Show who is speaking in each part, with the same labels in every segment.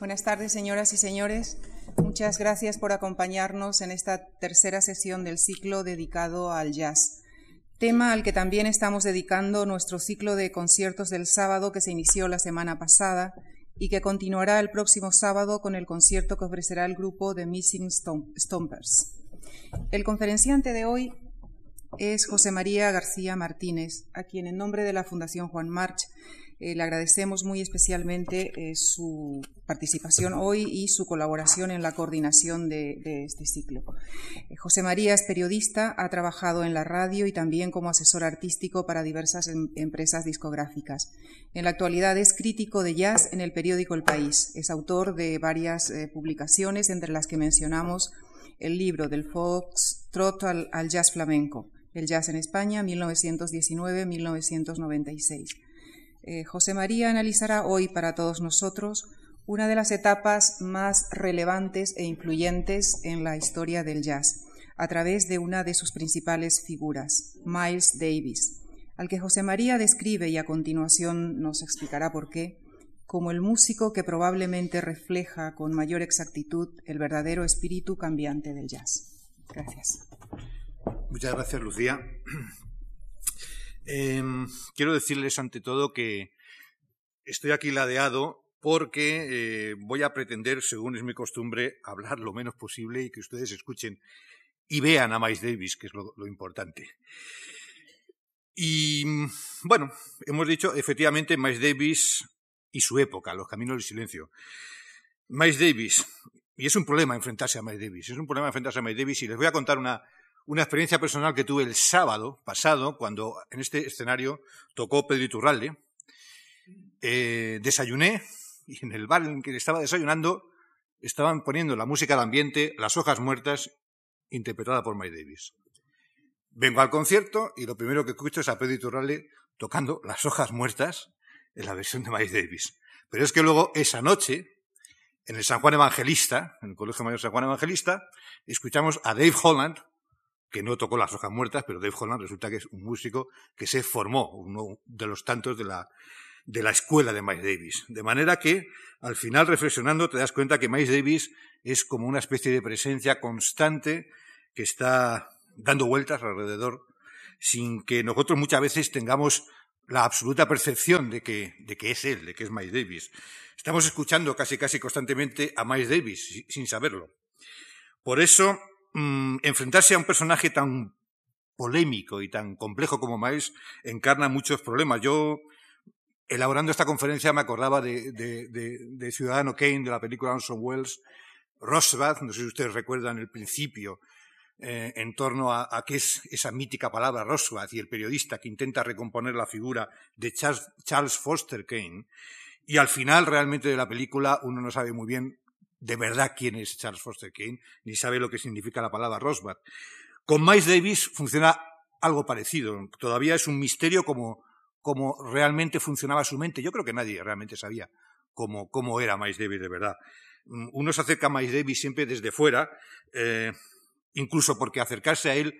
Speaker 1: Buenas tardes, señoras y señores. Muchas gracias por acompañarnos en esta tercera sesión del ciclo dedicado al jazz, tema al que también estamos dedicando nuestro ciclo de conciertos del sábado que se inició la semana pasada y que continuará el próximo sábado con el concierto que ofrecerá el grupo de Missing Stompers. El conferenciante de hoy es José María García Martínez, a quien en nombre de la Fundación Juan March eh, le agradecemos muy especialmente eh, su participación hoy y su colaboración en la coordinación de, este ciclo. Eh, José María es periodista, ha trabajado en la radio y también como asesor artístico para diversas em, empresas discográficas. En la actualidad es crítico de jazz en el periódico El País. Es autor de varias publicaciones, entre las que mencionamos el libro del Fox Trot al jazz flamenco, el jazz en España, 1919-1996. Eh, José María analizará hoy para todos nosotros una de las etapas más relevantes e influyentes en la historia del jazz, a través de una de sus principales figuras, Miles Davis, al que José María describe y a continuación nos explicará por qué, como el músico que probablemente refleja con mayor exactitud el verdadero espíritu cambiante del jazz. Gracias.
Speaker 2: Muchas gracias, Lucía. Em, quiero decirles ante todo que estoy aquí ladeado porque eh, voy a pretender, según es mi costumbre, hablar lo menos posible y que ustedes escuchen y vean a Miles Davis, que es lo, importante. Y bueno, hemos dicho efectivamente Miles Davis y su época, los caminos del silencio. Miles Davis, y es un problema enfrentarse a Miles Davis, es un problema enfrentarse a Miles Davis y les voy a contar una, una experiencia personal que tuve el sábado pasado, cuando en este escenario tocó Pedro Iturralde. Eh, desayuné y en el bar en que estaba desayunando estaban poniendo la música del ambiente, Las hojas muertas, interpretada por Mike Davis. Vengo al concierto y lo primero que escucho es a Pedro Iturralde tocando Las hojas muertas en la versión de Mike Davis. Pero es que luego esa noche, en el San Juan Evangelista, en el Colegio Mayor San Juan Evangelista, escuchamos a Dave Holland que no tocó las hojas muertas, pero Dave Holland resulta que es un músico que se formó, uno de los tantos de la, de la escuela de Miles Davis. De manera que, al final, reflexionando, te das cuenta que Miles Davis es como una especie de presencia constante que está dando vueltas alrededor, sin que nosotros muchas veces tengamos la absoluta percepción de que, de que es él, de que es Miles Davis. Estamos escuchando casi casi constantemente a Miles Davis sin saberlo. Por eso, Mm, enfrentarse a un personaje tan polémico y tan complejo como Miles encarna muchos problemas. Yo, elaborando esta conferencia, me acordaba de, Ciudadano Kane, de la película Anson Wells, Rosbath, no sé si ustedes recuerdan el principio, eh, en torno a, qué es esa mítica palabra Rosbath y el periodista que intenta recomponer la figura de Charles Foster Kane. Y al final, realmente, de la película, uno no sabe muy bien de verdad quién es Charles Foster Kane, ni sabe lo que significa la palabra Rosbach. Con Miles Davis funciona algo parecido. Todavía es un misterio como, realmente funcionaba su mente. Yo creo que nadie realmente sabía cómo, cómo era Miles Davis de verdad. Mm, uno se acerca a Miles Davis siempre desde fuera, eh, incluso porque acercarse a él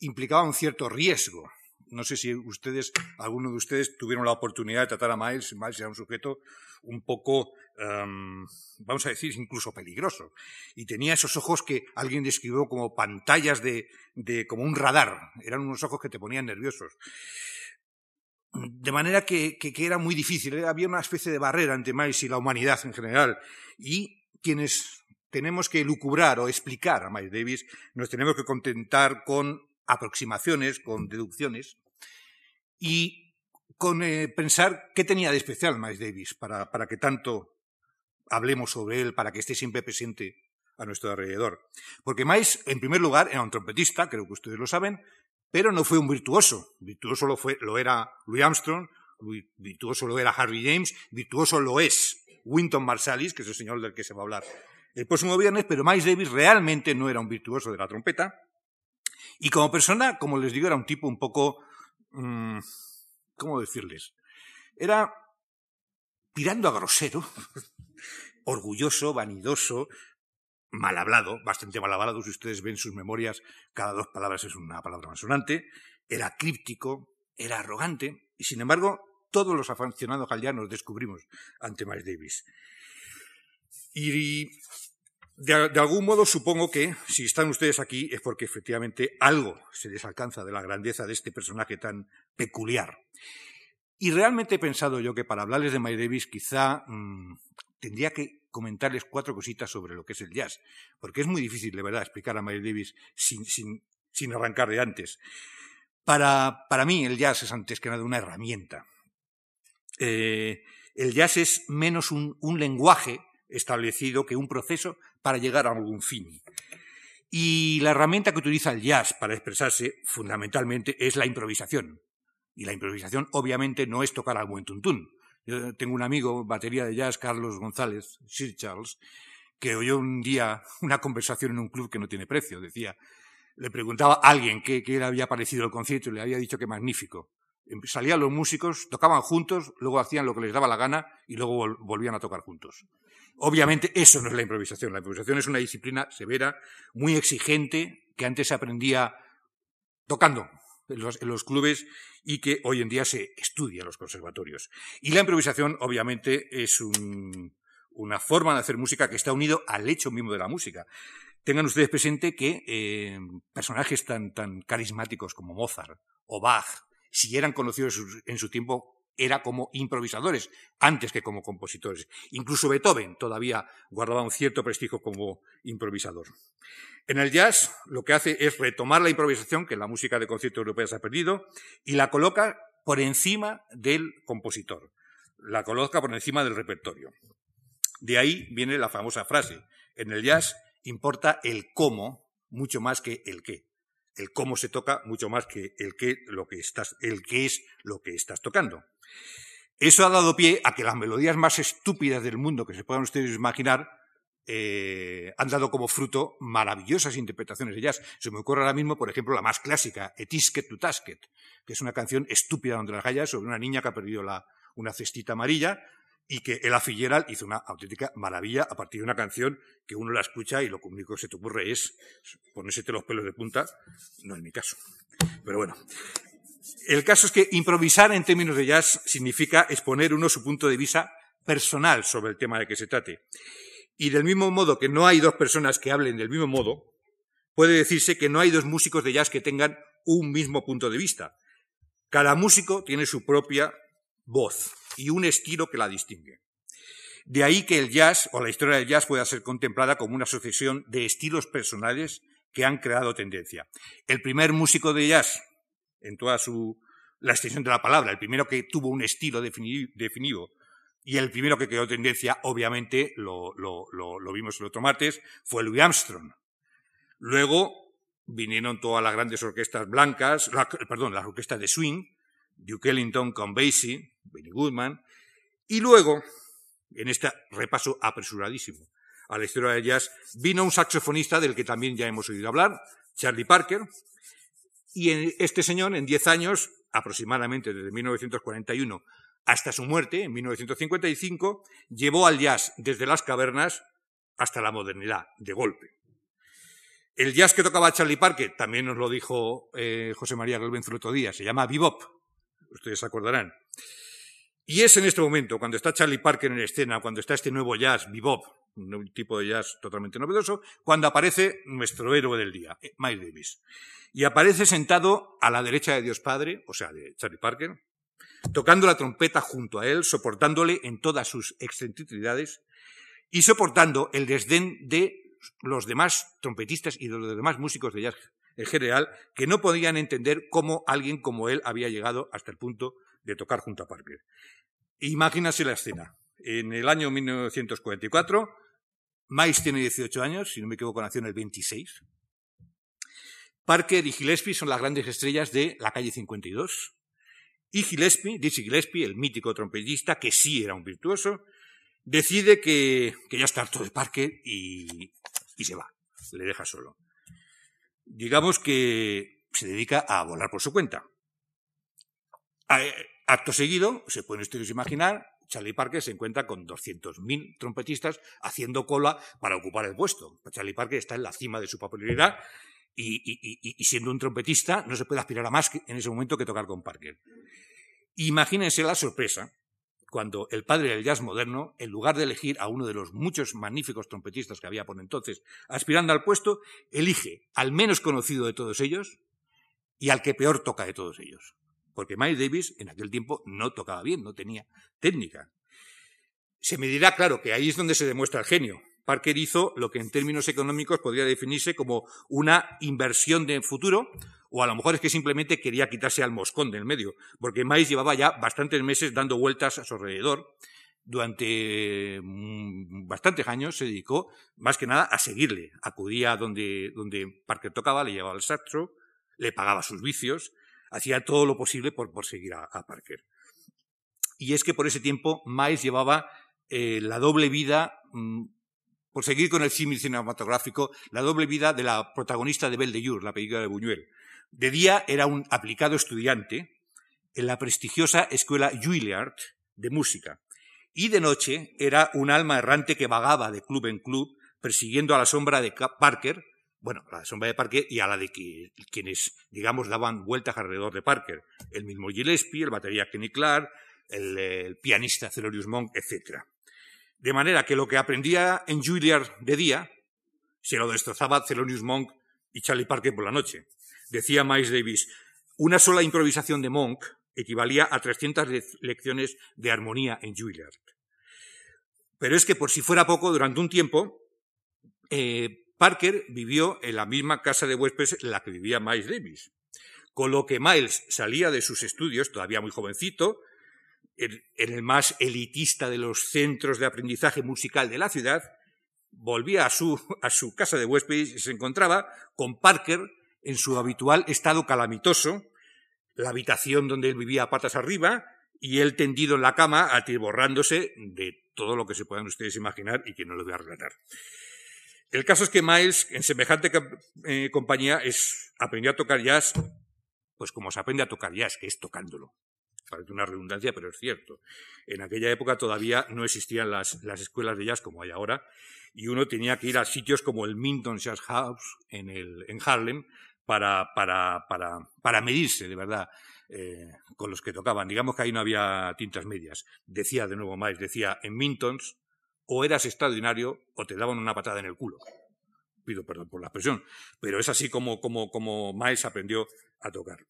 Speaker 2: implicaba un cierto riesgo. No sé si ustedes, alguno de ustedes, tuvieron la oportunidad de tratar a Miles. Miles era un sujeto un poco, em, vamos a decir, incluso peligroso. Y tenía esos ojos que alguien describió como pantallas de, como un radar. Eran unos ojos que te ponían nerviosos. De manera que, era muy difícil. ¿eh? Había una especie de barrera entre Miles y la humanidad en general. Y quienes tenemos que lucubrar o explicar a Miles Davis, nos tenemos que contentar con aproximaciones, con deducciones. Y con eh, pensar qué tenía de especial Miles Davis para, para que tanto hablemos sobre él, para que esté siempre presente a nuestro alrededor. Porque Miles, en primer lugar, era un trompetista, creo que ustedes lo saben, pero no fue un virtuoso. Virtuoso lo, fue, lo era Louis Armstrong, virtuoso lo era Harvey James, virtuoso lo es Winton Marsalis, que es el señor del que se va a hablar el próximo viernes, pero Miles Davis realmente no era un virtuoso de la trompeta. Y como persona, como les digo, era un tipo un poco mm, ¿cómo decirles? Era tirando a grosero, orgulloso, vanidoso, mal hablado, bastante mal hablado, si ustedes ven sus memorias, cada dos palabras es una palabra más sonante, era críptico, era arrogante, y sin embargo, todos los aficionados al nos descubrimos ante Miles Davis. Y de, algún modo supongo que si están ustedes aquí es porque efectivamente algo se les alcanza de la grandeza de este personaje tan peculiar. Y realmente he pensado yo que para hablarles de Miles Davis quizá mm, tendría que comentarles cuatro cositas sobre lo que es el jazz, porque es muy difícil, de verdad, explicar a Miles Davis sin, arrancar de antes. Para, mí el jazz es antes que nada una herramienta. Eh, el jazz es menos un, lenguaje establecido que un proceso para llegar a algún fin. Y la herramienta que utiliza el jazz para expresarse fundamentalmente es la improvisación. Y la improvisación obviamente no es tocar al buen tuntún. Yo tengo un amigo, batería de jazz, Carlos González, Sir Charles, que oyó un día una conversación en un club que no tiene precio. Decía, le preguntaba a alguien qué, le había parecido el concierto y le había dicho que magnífico. Em, salían los músicos, tocaban juntos, luego hacían lo que les daba la gana y luego volvían a tocar juntos. Obviamente eso no es la improvisación. La improvisación es una disciplina severa, muy exigente, que antes se aprendía tocando en los, clubes y que hoy en día se estudia en los conservatorios. Y la improvisación, obviamente, es una forma de hacer música que está unido al hecho mismo de la música. Tengan ustedes presente que eh, personajes tan, tan carismáticos como Mozart o Bach si eran conocidos en su tiempo, era como improvisadores, antes que como compositores. Incluso Beethoven todavía guardaba un cierto prestigio como improvisador. En el jazz lo que hace es retomar la improvisación que la música de concierto europea se ha perdido y la coloca por encima del compositor, la coloca por encima del repertorio. De ahí viene la famosa frase, en el jazz importa el cómo mucho más que el qué el cómo se toca mucho más que el qué, lo que estás, el qué es lo que estás tocando. Eso ha dado pie a que las melodías más estúpidas del mundo que se puedan ustedes imaginar eh, han dado como fruto maravillosas interpretaciones de jazz. Se me ocurre ahora mismo, por ejemplo, la más clásica, Etisket to Tasket, que es una canción estúpida donde las gallas sobre una niña que ha perdido una cestita amarilla y que Ella Fitzgerald hizo una auténtica maravilla a partir de una canción que uno la escucha y lo único que se te ocurre es ponérsete los pelos de punta. No es mi caso. Pero bueno. El caso es que improvisar en términos de jazz significa exponer uno su punto de vista personal sobre el tema de que se trate. Y del mismo modo que no hay dos personas que hablen del mismo modo, puede decirse que no hay dos músicos de jazz que tengan un mismo punto de vista. Cada músico tiene su propia voz y un estilo que la distingue. De ahí que el jazz o la historia del jazz pueda ser contemplada como una sucesión de estilos personales que han creado tendencia. El primer músico de jazz, en toda su, la extensión de la palabra, el primero que tuvo un estilo definido, y el primero que creó tendencia, obviamente, lo, vimos el otro martes, fue Louis Armstrong. Luego vinieron todas las grandes orquestas blancas, perdón, las orquestas de swing, Duke Ellington con Basie, Benny Goodman, y luego, en este repaso apresuradísimo a la historia del jazz, vino un saxofonista del que también ya hemos oído hablar, Charlie Parker, y este señor, en diez años, aproximadamente desde 1941 hasta su muerte, en 1955, llevó al jazz desde las cavernas hasta la modernidad, de golpe. El jazz que tocaba Charlie Parker, también nos lo dijo eh, José María Galvenzo el otro día, se llama bebop, ustedes se acordarán. Y es en este momento, cuando está Charlie Parker en escena, cuando está este nuevo jazz, bebop, un tipo de jazz totalmente novedoso, cuando aparece nuestro héroe del día, eh, Miles Davis. Y aparece sentado a la derecha de Dios Padre, o sea, de Charlie Parker, tocando la trompeta junto a él, soportándole en todas sus excentricidades y soportando el desdén de los demás trompetistas y de los demás músicos de jazz en general, que no podían entender cómo alguien como él había llegado hasta el punto de tocar junto a Parker. Imagínase la escena. En el año 1944, Miles tiene 18 años, si no me equivoco, nació en el 26. Parker y Gillespie son las grandes estrellas de la calle 52. Y Gillespie, Dizzy Gillespie, el mítico trompetista, que sí era un virtuoso, decide que, ya está harto de Parker y, y se va, le deja solo. Digamos que se dedica a volar por su cuenta. Acto seguido, se pueden ustedes imaginar, Charlie Parker se encuentra con 200.000 trompetistas haciendo cola para ocupar el puesto. Charlie Parker está en la cima de su popularidad y, siendo un trompetista no se puede aspirar a más en ese momento que tocar con Parker. Imagínense la sorpresa cuando el padre del jazz moderno, en lugar de elegir a uno de los muchos magníficos trompetistas que había por entonces aspirando al puesto, elige al menos conocido de todos ellos y al que peor toca de todos ellos. Porque Miles Davis en aquel tiempo no tocaba bien, no tenía técnica. Se me dirá, claro, que ahí es donde se demuestra el genio. Parker hizo lo que en términos económicos podría definirse como una inversión de futuro, o a lo mejor es que simplemente quería quitarse al moscón del medio, porque Miles llevaba ya bastantes meses dando vueltas a su alrededor. Durante mm, bastantes años se dedicó más que nada a seguirle. Acudía donde, donde Parker tocaba, le llevaba el sastro, le pagaba sus vicios, hacía todo lo posible por, seguir a, Parker. Y es que por ese tiempo Miles llevaba eh, la doble vida mm, por seguir con el símil cinematográfico, la doble vida de la protagonista de Belle de Jour, la película de Buñuel. De día era un aplicado estudiante en la prestigiosa escuela Juilliard de música. Y de noche era un alma errante que vagaba de club en club persiguiendo a la sombra de Parker, bueno, a la sombra de Parker y a la de quienes, digamos, daban vueltas alrededor de Parker. El mismo Gillespie, el batería Kenny Clark, el, el pianista Celorius Monk, etc. De manera que lo que aprendía en Juilliard de día se lo destrozaba Thelonious Monk y Charlie Parker por la noche. Decía Miles Davis, una sola improvisación de Monk equivalía a 300 lecciones de armonía en Juilliard. Pero es que por si fuera poco, durante un tiempo, eh, Parker vivió en la misma casa de huéspedes en la que vivía Miles Davis. Con lo que Miles salía de sus estudios, todavía muy jovencito, en, el más elitista de los centros de aprendizaje musical de la ciudad, volvía a su, a su casa de huéspedes y se encontraba con Parker en su habitual estado calamitoso, la habitación donde él vivía patas arriba y él tendido en la cama atiborrándose de todo lo que se puedan ustedes imaginar y que no lo voy a relatar. El caso es que Miles, en semejante eh, compañía, es, aprendió a tocar jazz, pues como se aprende a tocar jazz, que es tocándolo parece una redundancia, pero es cierto. En aquella época todavía no existían las, escuelas de jazz como hay ahora, y uno tenía que ir a sitios como el Minton Jazz House en, el, en Harlem para, para, para, para medirse, de verdad, eh, con los que tocaban. Digamos que ahí no había tintas medias. Decía de nuevo Miles, decía, en Mintons o eras extraordinario o te daban una patada en el culo. Pido perdón por la expresión, pero es así como, como, como Miles aprendió a tocar.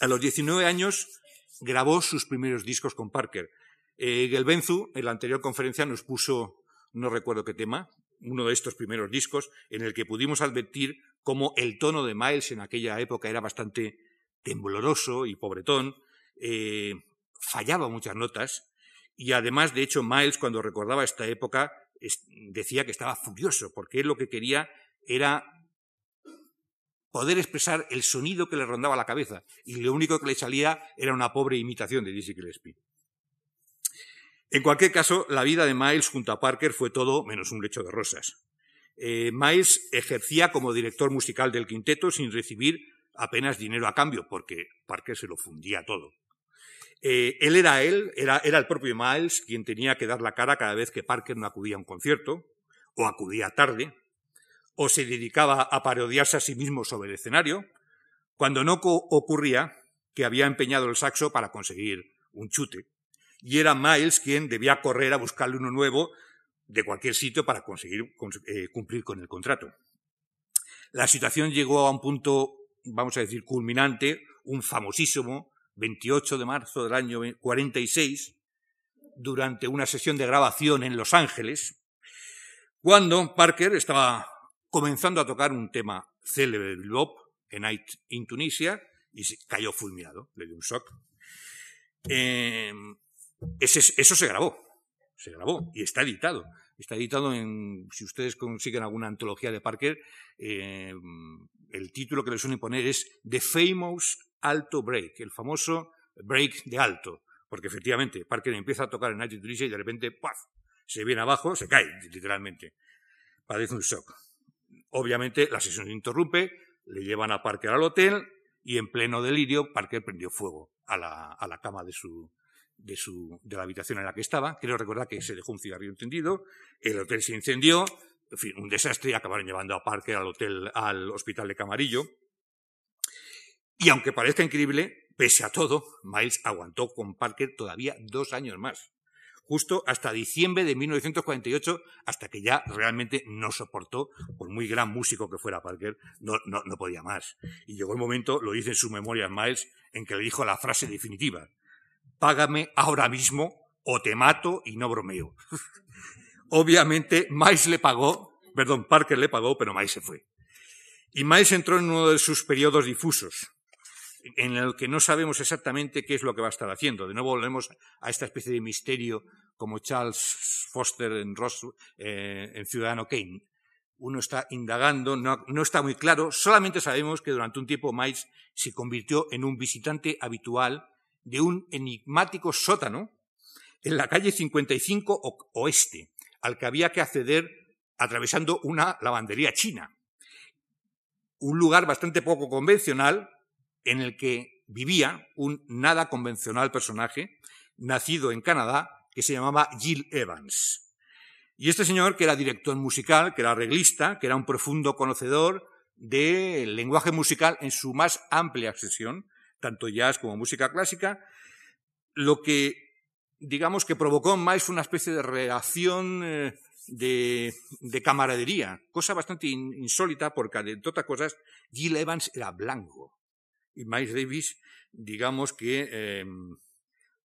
Speaker 2: A los 19 años grabó sus primeros discos con Parker. Eh, Gelbenzu, en la anterior conferencia, nos puso, no recuerdo qué tema, uno de estos primeros discos, en el que pudimos advertir cómo el tono de Miles en aquella época era bastante tembloroso y pobretón, eh, fallaba muchas notas, y además, de hecho, Miles, cuando recordaba esta época, decía que estaba furioso, porque él lo que quería era poder expresar el sonido que le rondaba la cabeza, y lo único que le salía era una pobre imitación de Dizzy Gillespie. En cualquier caso, la vida de Miles junto a Parker fue todo menos un lecho de rosas. Eh, Miles ejercía como director musical del quinteto sin recibir apenas dinero a cambio, porque Parker se lo fundía todo. Eh, él era él, era, el propio Miles quien tenía que dar la cara cada vez que Parker no acudía a un concierto, o acudía tarde, o se dedicaba a parodiarse a sí mismo sobre el escenario, cuando no ocurría que había empeñado el saxo para conseguir un chute, y era Miles quien debía correr a buscarle uno nuevo de cualquier sitio para conseguir eh, cumplir con el contrato. La situación llegó a un punto, vamos a decir, culminante, un famosísimo 28 de marzo del año 46, durante una sesión de grabación en Los Ángeles, cuando Parker estaba comenzando a tocar un tema célebre de Bob, en Night in Tunisia, y cayó fulminado, le dio un shock. Em, eso se grabó, se grabó y está editado. Está editado en, si ustedes consiguen alguna antología de Parker, em, el título que le suelen poner es The Famous Alto Break, el famoso break de alto, porque efectivamente Parker empieza a tocar en Night Tunisia y de repente ¡paf! se viene abajo, se cae literalmente. Padece un shock. Obviamente la sesión se interrumpe, le llevan a Parker al hotel y en pleno delirio Parker prendió fuego a la, cama de su, de, su, de la habitación en la que estaba. Quiero recordar que se dejó un cigarrillo encendido, el hotel se incendió, en fin, un desastre acabaron llevando a Parker al hotel, al hospital de Camarillo. Y aunque parezca increíble, pese a todo, Miles aguantó con Parker todavía dos años más. justo hasta diciembre de 1948, hasta que ya realmente no soportó, por muy gran músico que fuera Parker, no, no, no podía más. Y llegó el momento, lo dice en su memoria Miles, en que le dijo la frase definitiva, págame ahora mismo o te mato y no bromeo. Obviamente, Miles le pagó, perdón, Parker le pagó, pero Miles se fue. Y Miles entró en uno de sus periodos difusos, en el que no sabemos exactamente qué es lo que va a estar haciendo. De nuevo volvemos a esta especie de misterio como Charles Foster en, Ross, eh, en Ciudadano Kane. Uno está indagando, no, no, está muy claro, solamente sabemos que durante un tiempo Miles se convirtió en un visitante habitual de un enigmático sótano en la calle 55 Oeste, al que había que acceder atravesando una lavandería china. Un lugar bastante poco convencional en el que vivía un nada convencional personaje, nacido en Canadá, que se llamaba Jill Evans. Y este señor, que era director musical, que era arreglista, que era un profundo conocedor del lenguaje musical en su más amplia extensión, tanto jazz como música clásica, lo que digamos que provocó Miles fue una especie de reacción eh, de, de, camaradería, cosa bastante insólita porque, entre otras cosas, Jill Evans era blanco y Miles Davis, digamos que, eh,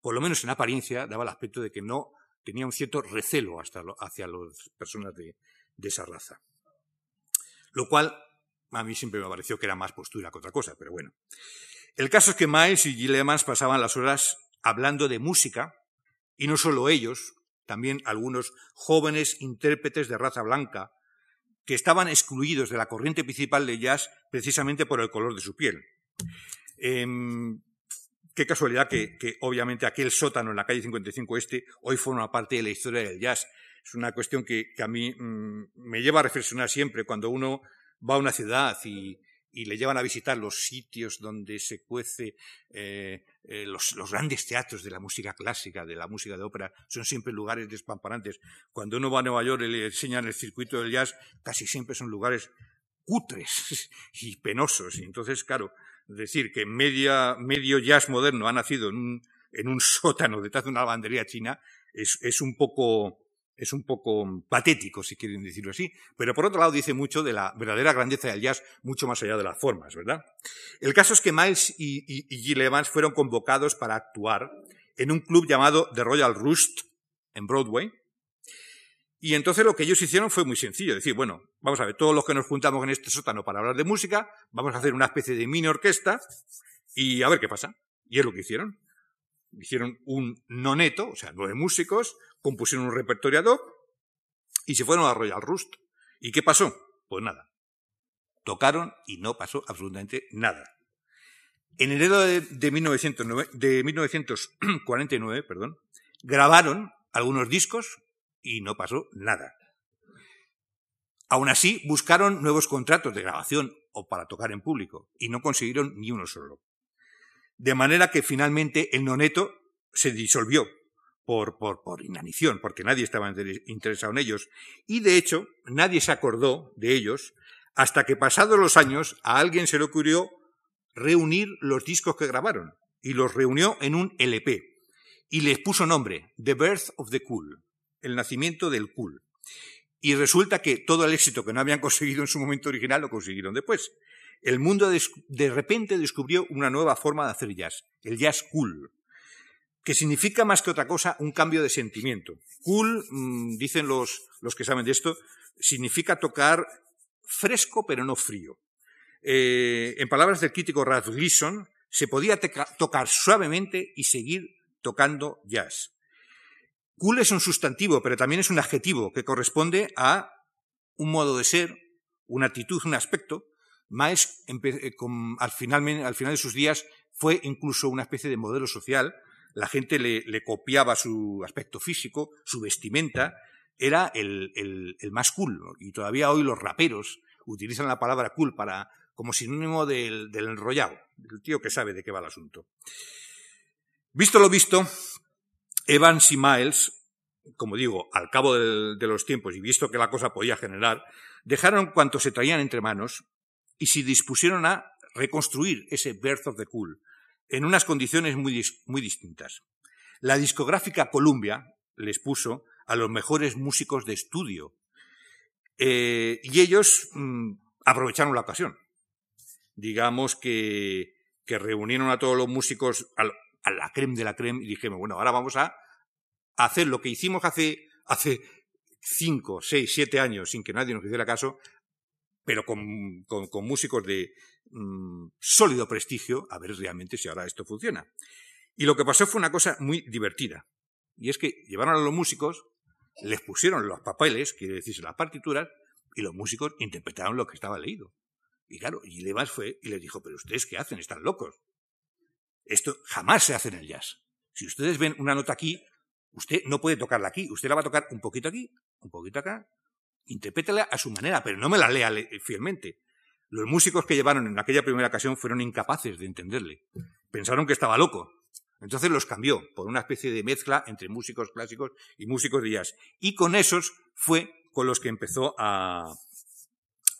Speaker 2: por lo menos en apariencia, daba el aspecto de que no tenía un cierto recelo hasta hacia las personas de, de, esa raza. Lo cual a mí siempre me pareció que era más postura que otra cosa, pero bueno. El caso es que Miles y Jill Evans pasaban las horas hablando de música, y no solo ellos, también algunos jóvenes intérpretes de raza blanca, que estaban excluidos de la corriente principal de jazz precisamente por el color de su piel. Eh, qué casualidad que, obviamente aquel sótano en la calle 55 Este hoy forma parte de la historia del jazz. Es una cuestión que, a mí mmm, me lleva a reflexionar siempre cuando uno va a una ciudad y, y le llevan a visitar los sitios donde se cuece eh, eh, los, los, grandes teatros de la música clásica, de la música de ópera, son siempre lugares despamparantes. Cuando uno va a Nueva York y le enseñan el circuito del jazz, casi siempre son lugares cutres y penosos. Y entonces, claro, decir que media, medio jazz moderno ha nacido en un, en un sótano detrás de una lavandería china es, es un poco es un poco patético, si quieren decirlo así, pero por otro lado dice mucho de la verdadera grandeza del jazz, mucho más allá de las formas, ¿verdad? El caso es que Miles y, y, y Gil Evans fueron convocados para actuar en un club llamado The Royal Roost, en Broadway, y entonces lo que ellos hicieron fue muy sencillo, decir, bueno, vamos a ver, todos los que nos juntamos en este sótano para hablar de música, vamos a hacer una especie de mini orquesta y a ver qué pasa. Y es lo que hicieron. Hicieron un noneto, o sea, nueve músicos, compusieron un repertorio ad hoc y se fueron a Royal Rust. ¿Y qué pasó? Pues nada. Tocaron y no pasó absolutamente nada. En enero de, de, 1909, de 1949 perdón, grabaron algunos discos y no pasó nada. Aún así, buscaron nuevos contratos de grabación o para tocar en público y no consiguieron ni uno solo. De manera que finalmente el noneto se disolvió por, por, por inanición, porque nadie estaba interesado en ellos. Y de hecho, nadie se acordó de ellos hasta que pasados los años a alguien se le ocurrió reunir los discos que grabaron y los reunió en un LP y les puso nombre The Birth of the Cool, el nacimiento del cool. Y resulta que todo el éxito que no habían conseguido en su momento original lo consiguieron después. El mundo de, repente descubrió una nueva forma de hacer jazz, el jazz cool, que significa más que otra cosa un cambio de sentimiento. Cool, mmm, dicen los, los, que saben de esto, significa tocar fresco pero no frío. Eh, en palabras del crítico Ralph Gleason, se podía tocar suavemente y seguir tocando jazz. Cool es un sustantivo, pero también es un adjetivo que corresponde a un modo de ser, una actitud, un aspecto. Maes, al final, al final de sus días, fue incluso una especie de modelo social la gente le, copiaba su aspecto físico, su vestimenta, era el, más cool. Y todavía hoy los raperos utilizan la palabra cool para, como sinónimo del, del enrollado, del tío que sabe de qué va el asunto. Visto lo visto, Evans y Miles, como digo, al cabo de, los tiempos y visto que la cosa podía generar, dejaron cuanto se traían entre manos y se dispusieron a reconstruir ese Birth of the Cool, en unas condiciones muy, distintas. La discográfica Columbia, les puso a los mejores músicos de estudio. Eh, y ellos mm, aprovecharon la ocasión. Digamos que, reunieron a todos los músicos, la creme de la creme, y dijimos, bueno, ahora vamos a hacer lo que hicimos hace, hace cinco, seis, siete años, sin que nadie nos hiciera caso, pero con, con, músicos de mm, sólido prestigio, a ver realmente si ahora esto funciona. Y lo que pasó fue una cosa muy divertida. Y es que llevaron a los músicos, les pusieron los papeles, quiere decirse las partituras, y los músicos interpretaron lo que estaba leído. Y claro, y Levas fue y les dijo, pero ustedes qué hacen, están locos. Esto jamás se hace en el jazz. Si ustedes ven una nota aquí, usted no puede tocarla aquí, usted la va a tocar un poquito aquí, un poquito acá, interprétala a su manera, pero no me la lea fielmente. Los músicos que llevaron en aquella primera ocasión fueron incapaces de entenderle. Pensaron que estaba loco. Entonces los cambió por una especie de mezcla entre músicos clásicos y músicos de jazz. Y con esos fue con los que empezó a,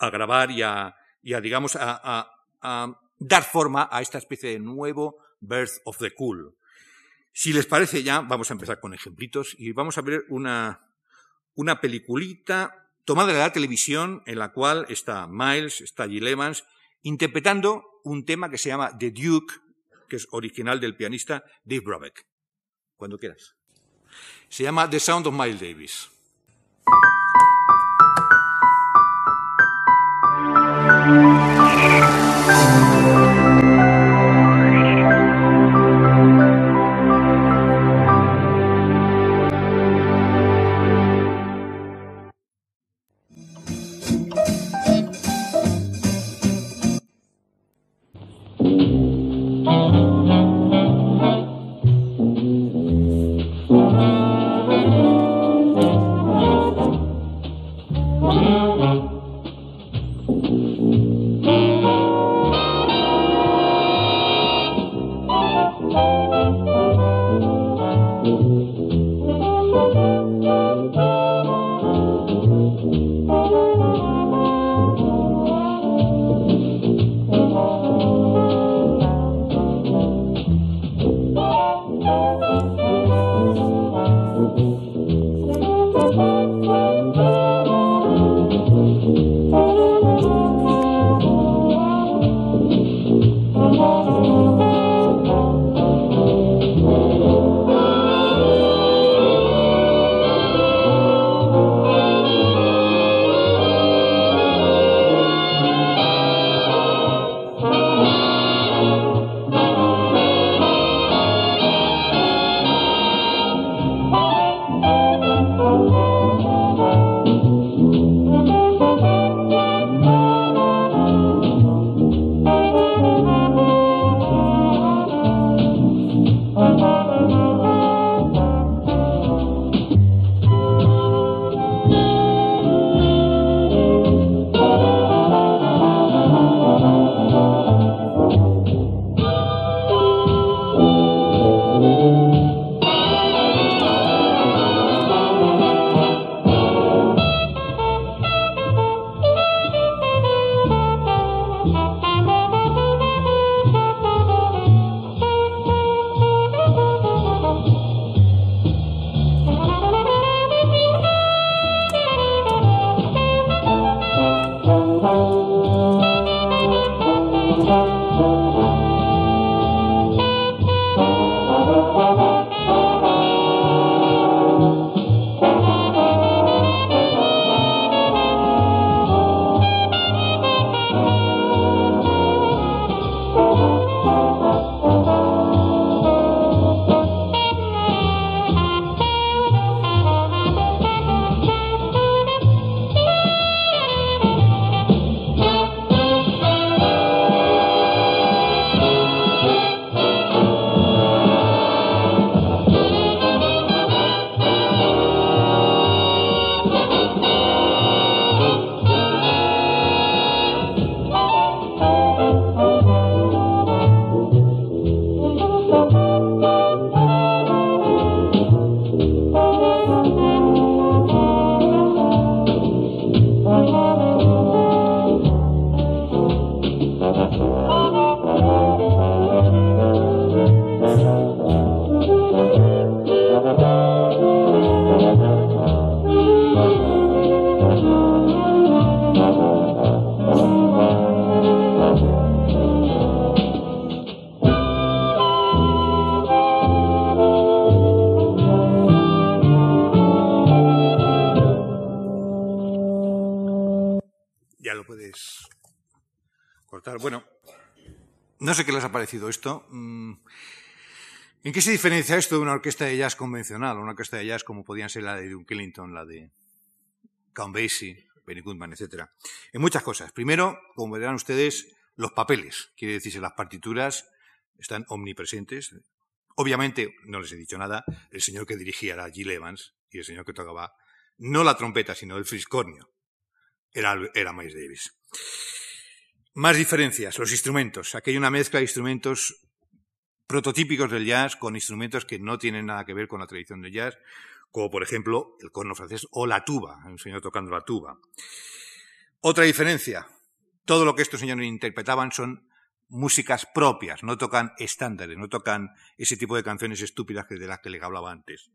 Speaker 2: grabar y a, digamos, a, dar forma a esta especie de nuevo Birth of the Cool. Si les parece ya, vamos a empezar con ejemplitos y vamos a ver una, una peliculita tomada de la televisión en la cual está Miles, está Jill Evans, interpretando un tema que se llama The Duke, que es original del pianista Dave Brubeck. Cuando quieras. Se llama The Sound of Miles Davis. Cortar. Bueno, no sé qué les ha parecido esto. Mm, ¿En qué se diferencia esto de una orquesta de jazz convencional, una orquesta de jazz como podían ser la de Duke la de Count Basie, Benny Goodman, etc.? En muchas cosas. Primero, como verán ustedes, los papeles, quiere decirse las partituras, están omnipresentes. Obviamente, no les he dicho nada, el señor que dirigía era Gil Evans y el señor que tocaba no la trompeta, sino el friscornio, era, era Miles Davis. Más diferencias, los instrumentos. Aquí hay una mezcla de instrumentos prototípicos del jazz con instrumentos que no tienen nada que ver con la tradición del jazz, como por ejemplo el corno francés o la tuba, un señor tocando la tuba. Otra diferencia, todo lo que estos señores interpretaban son músicas propias, no tocan estándares, no tocan ese tipo de canciones estúpidas de las que les hablaba antes.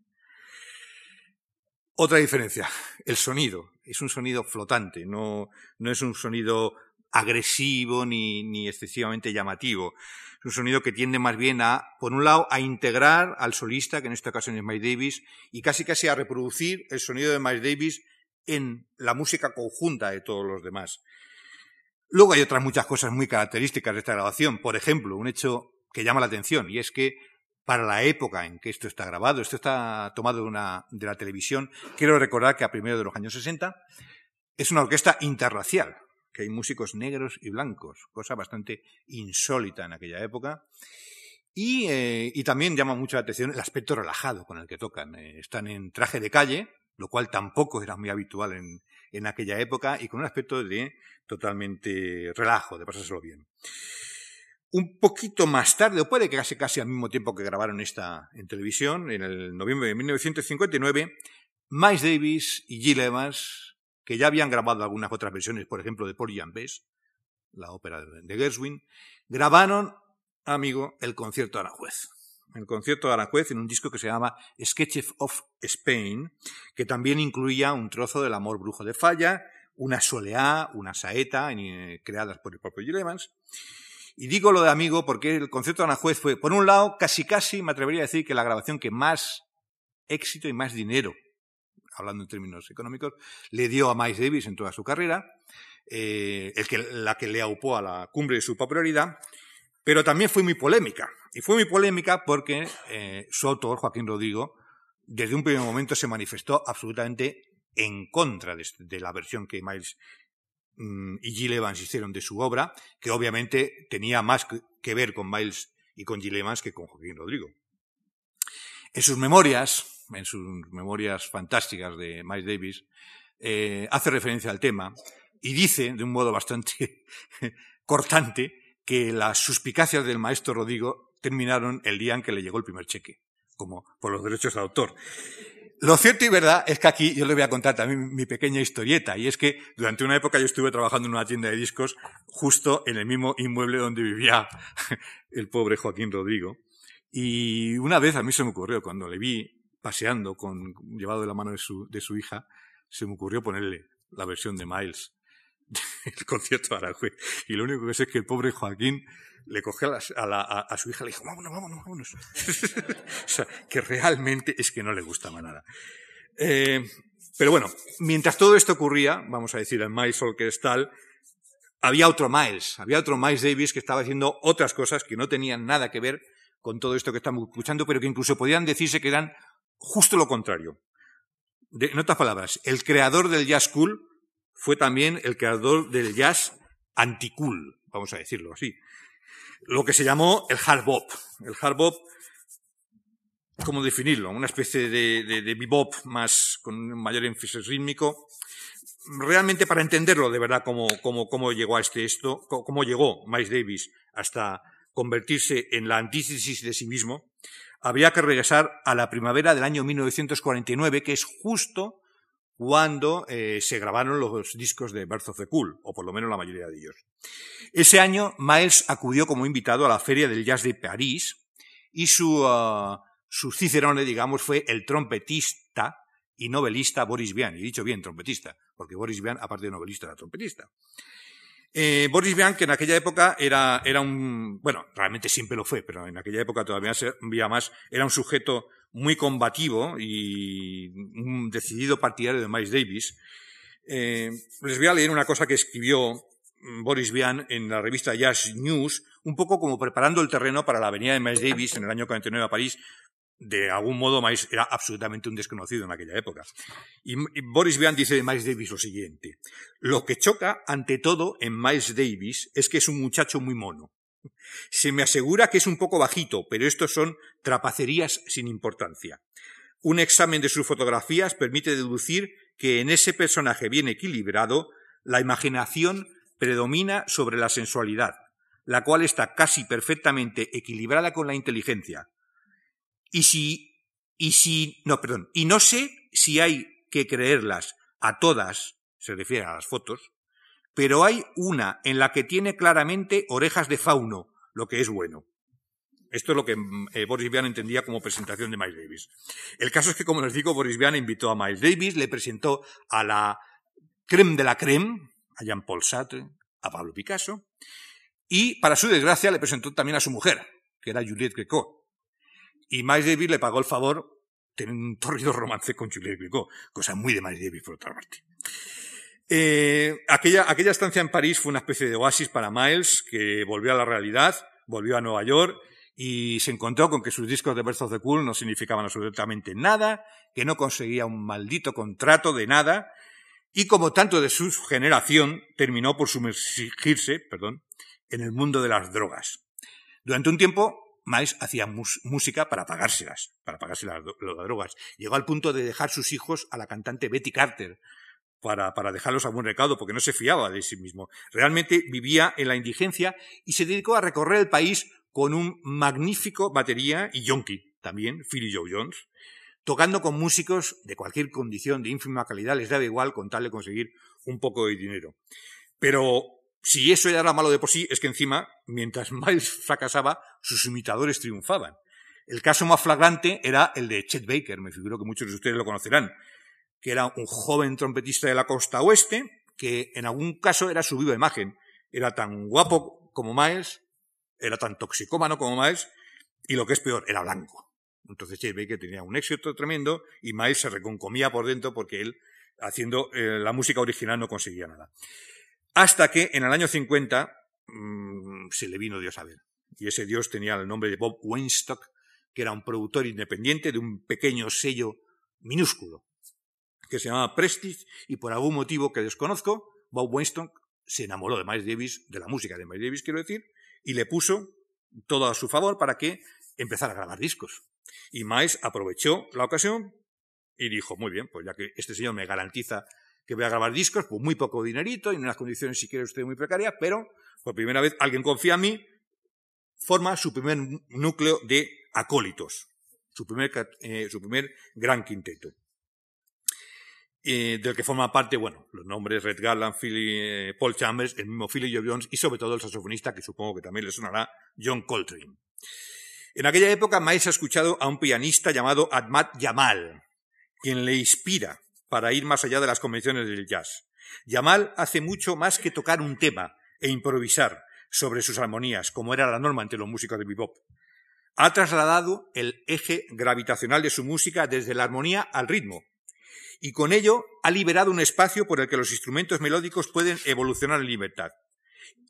Speaker 2: Otra diferencia, el sonido. Es un sonido flotante, no, no es un sonido agresivo ni, ni, excesivamente llamativo. Es un sonido que tiende más bien a, por un lado, a integrar al solista, que en esta ocasión es Miles Davis, y casi casi a reproducir el sonido de Miles Davis en la música conjunta de todos los demás. Luego hay otras muchas cosas muy características de esta grabación. Por ejemplo, un hecho que llama la atención, y es que para la época en que esto está grabado, esto está tomado de, una, de la televisión, quiero recordar que a primero de los años 60 es una orquesta interracial, que hay músicos negros y blancos, cosa bastante insólita en aquella época. Y, eh, y también llama mucho la atención el aspecto relajado con el que tocan. Eh, están en traje de calle, lo cual tampoco era muy habitual en, en aquella época, y con un aspecto de totalmente relajo, de pasárselo bien. Un poquito más tarde, o puede que casi casi al mismo tiempo que grabaron esta en televisión, en el noviembre de 1959, Miles Davis y Gil Evans que ya habían grabado algunas otras versiones, por ejemplo, de and Bess, la ópera de Gershwin, grabaron, amigo, el concierto de Aranjuez. El concierto de Aranjuez en un disco que se llama Sketches of Spain, que también incluía un trozo del amor brujo de Falla, una soleá, una saeta, eh, creadas por el propio Gil Evans. Y digo lo de amigo porque el concierto de Aranjuez fue, por un lado, casi casi, me atrevería a decir que la grabación que más éxito y más dinero hablando en términos económicos, le dio a Miles Davis en toda su carrera, eh, el que, la que le aupó a la cumbre de su popularidad, pero también fue muy polémica. Y fue muy polémica porque eh, su autor, Joaquín Rodrigo, desde un primer momento se manifestó absolutamente en contra de, la versión que Miles mm, y Gil Evans hicieron de su obra, que obviamente tenía más que ver con Miles y con Gil Evans que con Joaquín Rodrigo. En sus memorias, en sus memorias fantásticas de Miles Davis, eh, hace referencia al tema y dice, de un modo bastante cortante, que las suspicacias del maestro Rodrigo terminaron el día en que le llegó el primer cheque, como por los derechos de autor. Lo cierto y verdad es que aquí yo le voy a contar también mi pequeña historieta, y es que durante una época yo estuve trabajando en una tienda de discos justo en el mismo inmueble donde vivía el pobre Joaquín Rodrigo. Y una vez a mí se me ocurrió, cuando le vi paseando, con, llevado de la mano de su, de su hija, se me ocurrió ponerle la versión de Miles del concierto de Aranjuez. Y lo único que sé es que el pobre Joaquín le cogió a, su hija y le dijo, vámonos, vámonos, vámonos. o sea, que realmente es que no le gustaba nada. Eh, pero bueno, mientras todo esto ocurría, vamos a decir, el Miles Orquestal, había otro Miles, había otro Miles Davis que estaba haciendo otras cosas que no tenían nada que ver con todo esto que estamos escuchando, pero que incluso podían decirse que eran justo lo contrario. en otras palabras, el creador del jazz cool fue también el creador del jazz anti-cool, vamos a decirlo así. Lo que se llamó el hard bop. El hard bop, ¿cómo definirlo? Una especie de, bebop más, con mayor énfasis rítmico. Realmente para entenderlo de verdad cómo, cómo, cómo llegó a este esto, cómo llegó Miles Davis hasta convertirse en la antítesis de sí mismo, habría que regresar a la primavera del año 1949, que es justo cuando eh, se grabaron los discos de Birth of the Cool, o por lo menos la mayoría de ellos. Ese año, Miles acudió como invitado a la Feria del Jazz de París y su, uh, su cicerone, digamos, fue el trompetista y novelista Boris Vian. Y dicho bien, trompetista, porque Boris Vian, aparte de novelista, era trompetista. Eh, Boris Vian, que en aquella época era, era un, bueno, realmente siempre lo fue, pero en aquella época todavía más, era un sujeto muy combativo y un decidido partidario de Miles Davis. Eh, les voy a leer una cosa que escribió mm, Boris Vian en la revista Jazz News, un poco como preparando el terreno para la venida de Miles Davis en el año 49 a París. De algún modo, Miles era absolutamente un desconocido en aquella época. Y, y Boris Vian dice de Miles Davis lo siguiente. Lo que choca, ante todo, en Miles Davis es que es un muchacho muy mono. Se me asegura que es un poco bajito, pero estos son trapacerías sin importancia. Un examen de sus fotografías permite deducir que en ese personaje bien equilibrado la imaginación predomina sobre la sensualidad, la cual está casi perfectamente equilibrada con la inteligencia. Y si, y si, no, perdón, y no sé si hay que creerlas a todas, se refiere a las fotos, pero hay una en la que tiene claramente orejas de fauno, lo que es bueno. Esto es lo que mm, eh, Boris Vian entendía como presentación de Miles Davis. El caso es que, como les digo, Boris Vian invitó a Miles Davis, le presentó a la creme de la creme, a Jean-Paul Sartre, a Pablo Picasso, y, para su desgracia, le presentó también a su mujer, que era Juliette Gréco. Y Miles Davis le pagó el favor tener un torrido romance con Juliette Gréco, cosa muy de Miles Davis, por otra parte. Eh, aquella, estancia en París fue una especie de oasis para Miles, que volvió a la realidad, volvió a Nueva York y se encontró con que sus discos de Birth of the Cool no significaban absolutamente nada, que no conseguía un maldito contrato de nada, y como tanto de su generación, terminó por sumergirse, perdón, en el mundo de las drogas. Durante un tiempo, Miles hacía música para pagárselas, para pagarse las, drogas. Llegó al punto de dejar sus hijos a la cantante Betty Carter, para, dejarlos a buen recaudo, porque no se fiaba de sí mismo. Realmente vivía en la indigencia y se dedicó a recorrer el país con un magnífico batería y yonki también, Philly Joe Jones, tocando con músicos de cualquier condición de ínfima calidad, les daba igual con tal de conseguir un poco de dinero. Pero si eso era malo de por sí, es que encima, mientras Miles fracasaba, sus imitadores triunfaban. El caso más flagrante era el de Chet Baker, me figuro que muchos de ustedes lo conocerán, que era un joven trompetista de la costa oeste, que en algún caso era su viva imagen. Era tan guapo como Miles, era tan toxicómano como Miles, y lo que es peor, era blanco. Entonces Chet Baker tenía un éxito tremendo y Miles se reconcomía por dentro porque él, haciendo eh, la música original, no conseguía nada. Hasta que en el año 50 mmm, se le vino Dios a ver. Y ese Dios tenía el nombre de Bob Weinstock, que era un productor independiente de un pequeño sello minúsculo, que se llamaba Prestige, y por algún motivo que desconozco, Bob Weinstock se enamoró de Miles Davis, de la música de Miles Davis, quiero decir, y le puso todo a su favor para que empezara a grabar discos. Y Miles aprovechó la ocasión y dijo, muy bien, pues ya que este señor me garantiza que voy a grabar discos, pues muy poco dinerito y en unas condiciones, si quiere usted, muy precarias, pero por primera vez alguien confía en mí, forma su primer núcleo de acólitos, su primer, eh, su primer gran quinteto. Eh, del que forma parte, bueno, los nombres Red Garland, Philly, eh, Paul Chambers, el mismo Philly Joe Jones y sobre todo el saxofonista que supongo que también le sonará, John Coltrane. En aquella época Miles ha escuchado a un pianista llamado Ahmad Jamal, quien le inspira para ir más allá de las convenciones del jazz. Jamal hace mucho más que tocar un tema e improvisar sobre sus armonías, como era la norma entre los músicos de bebop. Ha trasladado el eje gravitacional de su música desde la armonía al ritmo, y con ello ha liberado un espacio por el que los instrumentos melódicos pueden evolucionar en libertad.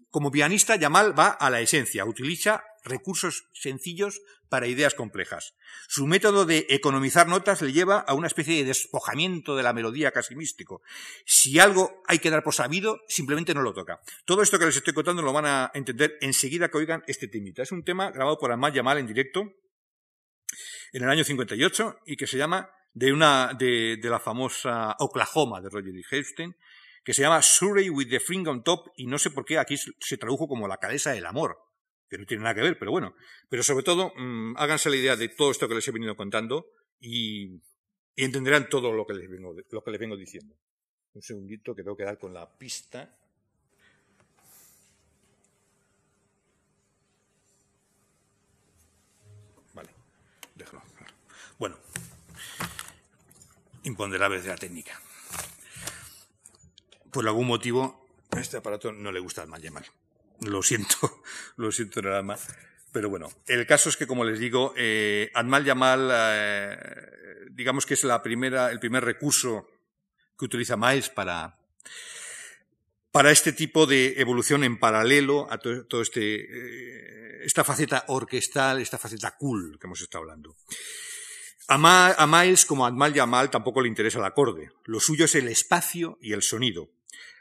Speaker 2: Como pianista, Yamal va a la esencia, utiliza recursos sencillos para ideas complejas. Su método de economizar notas le lleva a una especie de despojamiento de la melodía casi místico. Si algo hay que dar por sabido, simplemente no lo toca. Todo esto que les estoy contando lo van a entender enseguida que oigan este temita. Es un tema grabado por Ahmad Yamal en directo en el año 58 y que se llama de una de, la famosa Oklahoma de Roger D. Hepstein, que se llama Surrey with the Fring on Top, y no sé por qué aquí se tradujo como la cabeza del amor, que no tiene nada que ver, pero bueno. Pero sobre todo, mmm, háganse la idea de todo esto que les he venido contando y, y entenderán todo lo que, les vengo, lo que les vengo diciendo. Un segundito que tengo que dar con la pista. Vale, déjalo. Bueno, imponderables de la técnica. Por algún motivo, a este aparato no le gusta mal llamar. Lo siento, lo siento en el alma. Pero bueno, el caso es que, como les digo, eh, Admal Yamal, eh, digamos que es la primera, el primer recurso que utiliza Miles para, para este tipo de evolución en paralelo a todo, este, eh, esta faceta orquestal, esta faceta cool que hemos estado hablando. A, Miles, como a Mal Yamal, tampoco le interesa el acorde. Lo suyo es el espacio y el sonido.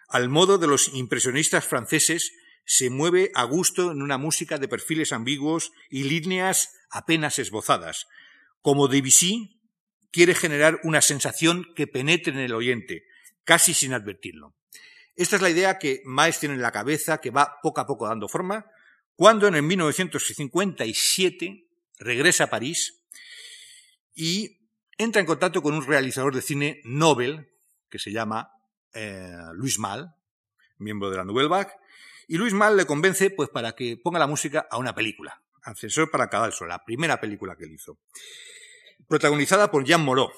Speaker 2: Al modo de los impresionistas franceses, se mueve a gusto en una música de perfiles ambiguos y líneas apenas esbozadas. Como Debussy, quiere generar una sensación que penetre en el oyente, casi sin advertirlo. Esta es la idea que Miles tiene en la cabeza, que va poco a poco dando forma, cuando en el 1957 regresa a París y entra en contacto con un realizador de cine Nobel, que se llama eh, Luis Mal, miembro de la Nouvelle Vague, y Luis Mal le convence pues, para que ponga la música a una película, Ascensor para Cadalso, la primera película que él hizo, protagonizada por Jean Moreau.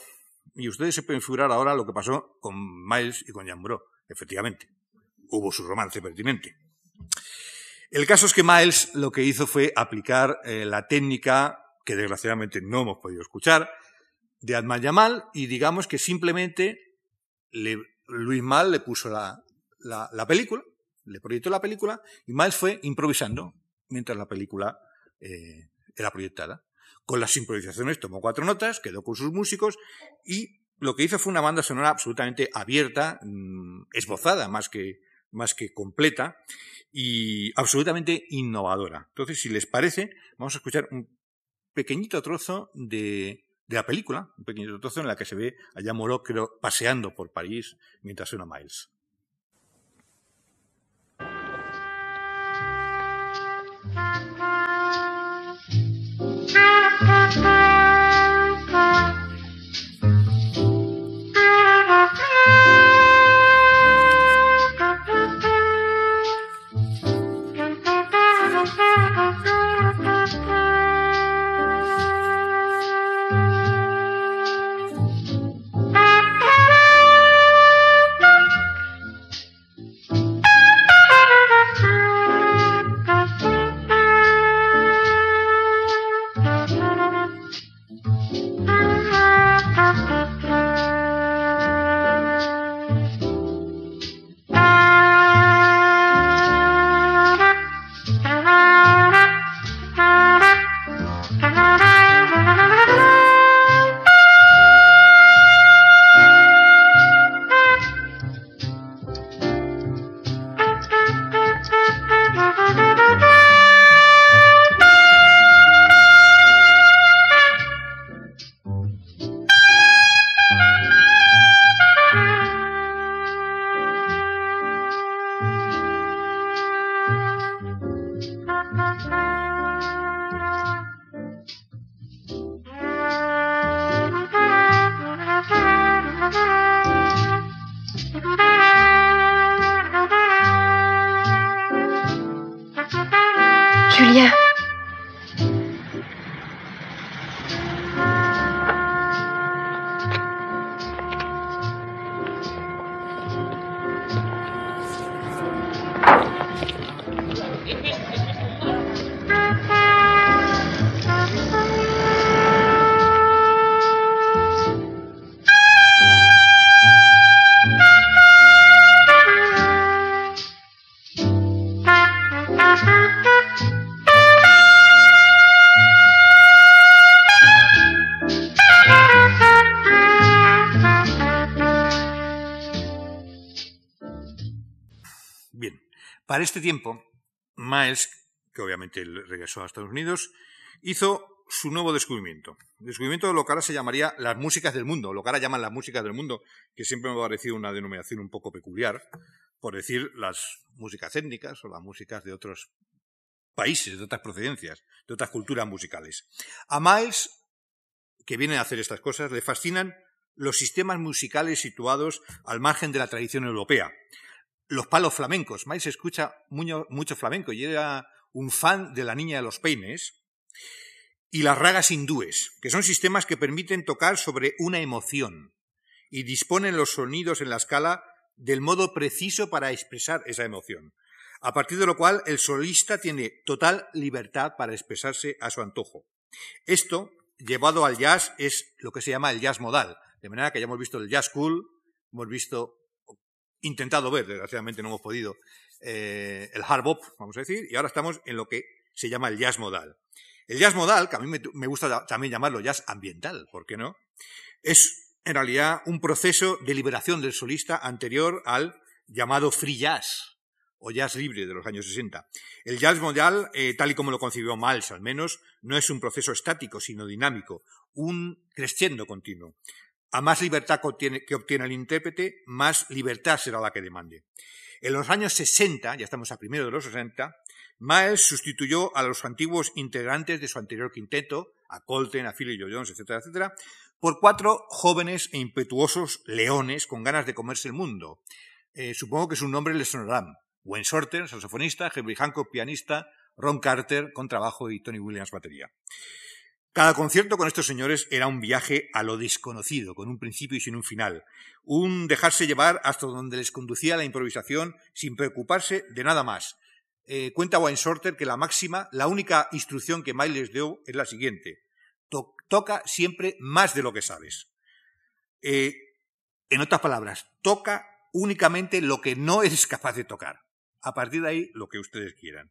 Speaker 2: Y ustedes se pueden figurar ahora lo que pasó con Miles y con Jean Moreau. Efectivamente, hubo su romance pertinente. El caso es que Miles lo que hizo fue aplicar eh, la técnica que desgraciadamente no hemos podido escuchar, de Adman Yamal, y digamos que simplemente Luis Mal le puso la, película, le proyectó la película, y Miles fue improvisando mientras la película eh, era proyectada. Con las improvisaciones tomó cuatro notas, quedó con sus músicos y lo que hizo fue una banda sonora absolutamente abierta, mm, esbozada más que, más que completa y absolutamente innovadora. Entonces, si les parece, vamos a escuchar un pequeñito trozo de, de la película, un pequeñito trozo en la que se ve allá Moreau, creo, paseando por París mientras suena Miles. Para este tiempo, Miles, que obviamente regresó a Estados Unidos, hizo su nuevo descubrimiento. descubrimiento de lo que ahora se llamaría las músicas del mundo, lo que ahora llaman las músicas del mundo, que siempre me ha parecido una denominación un poco peculiar, por decir las músicas étnicas o las músicas de otros países, de otras procedencias, de otras culturas musicales. A Miles, que viene a hacer estas cosas, le fascinan los sistemas musicales situados al margen de la tradición europea, los palos flamencos. Miles escucha mucho, flamenco y era un fan de la niña de los peines. Y las ragas hindúes, que son sistemas que permiten tocar sobre una emoción y disponen los sonidos en la escala del modo preciso para expresar esa emoción, a partir de lo cual el solista tiene total libertad para expresarse a su antojo. Esto, llevado al jazz, es lo que se llama el jazz modal, de manera que ya hemos visto el jazz cool, hemos visto intentado ver, desgraciadamente no hemos podido, eh, el hard bop, vamos a decir, y ahora estamos en lo que se llama el jazz modal. El jazz modal, que a mí me, gusta también llamarlo jazz ambiental, ¿por qué no? Es en realidad un proceso de liberación del solista anterior al llamado free jazz o jazz libre de los años 60. El jazz modal, eh, tal y como lo concibió Miles al menos, no es un proceso estático, sino dinámico, un crescendo continuo. A más libertad que obtiene, el intérprete, más libertad será la que demande. En los años 60, ya estamos a primero de los 60, Miles sustituyó a los antiguos integrantes de su anterior quinteto, a Colton, a Philly Joe Jones, etcétera, etcétera, por cuatro jóvenes e impetuosos leones con ganas de comerse el mundo. Eh, supongo que su nombre les sonarán. Wayne Shorter, saxofonista, Henry Hancock, pianista, Ron Carter, contrabajo y Tony Williams, batería. Cada concierto con estos señores era un viaje a lo desconocido, con un principio y sin un final, un dejarse llevar hasta donde les conducía la improvisación sin preocuparse de nada más. Eh, cuenta Wayne Shorter que la máxima, la única instrucción que Miles les dio es la siguiente: toca siempre más de lo que sabes. Eh, en otras palabras, toca únicamente lo que no eres capaz de tocar. A partir de ahí, lo que ustedes quieran.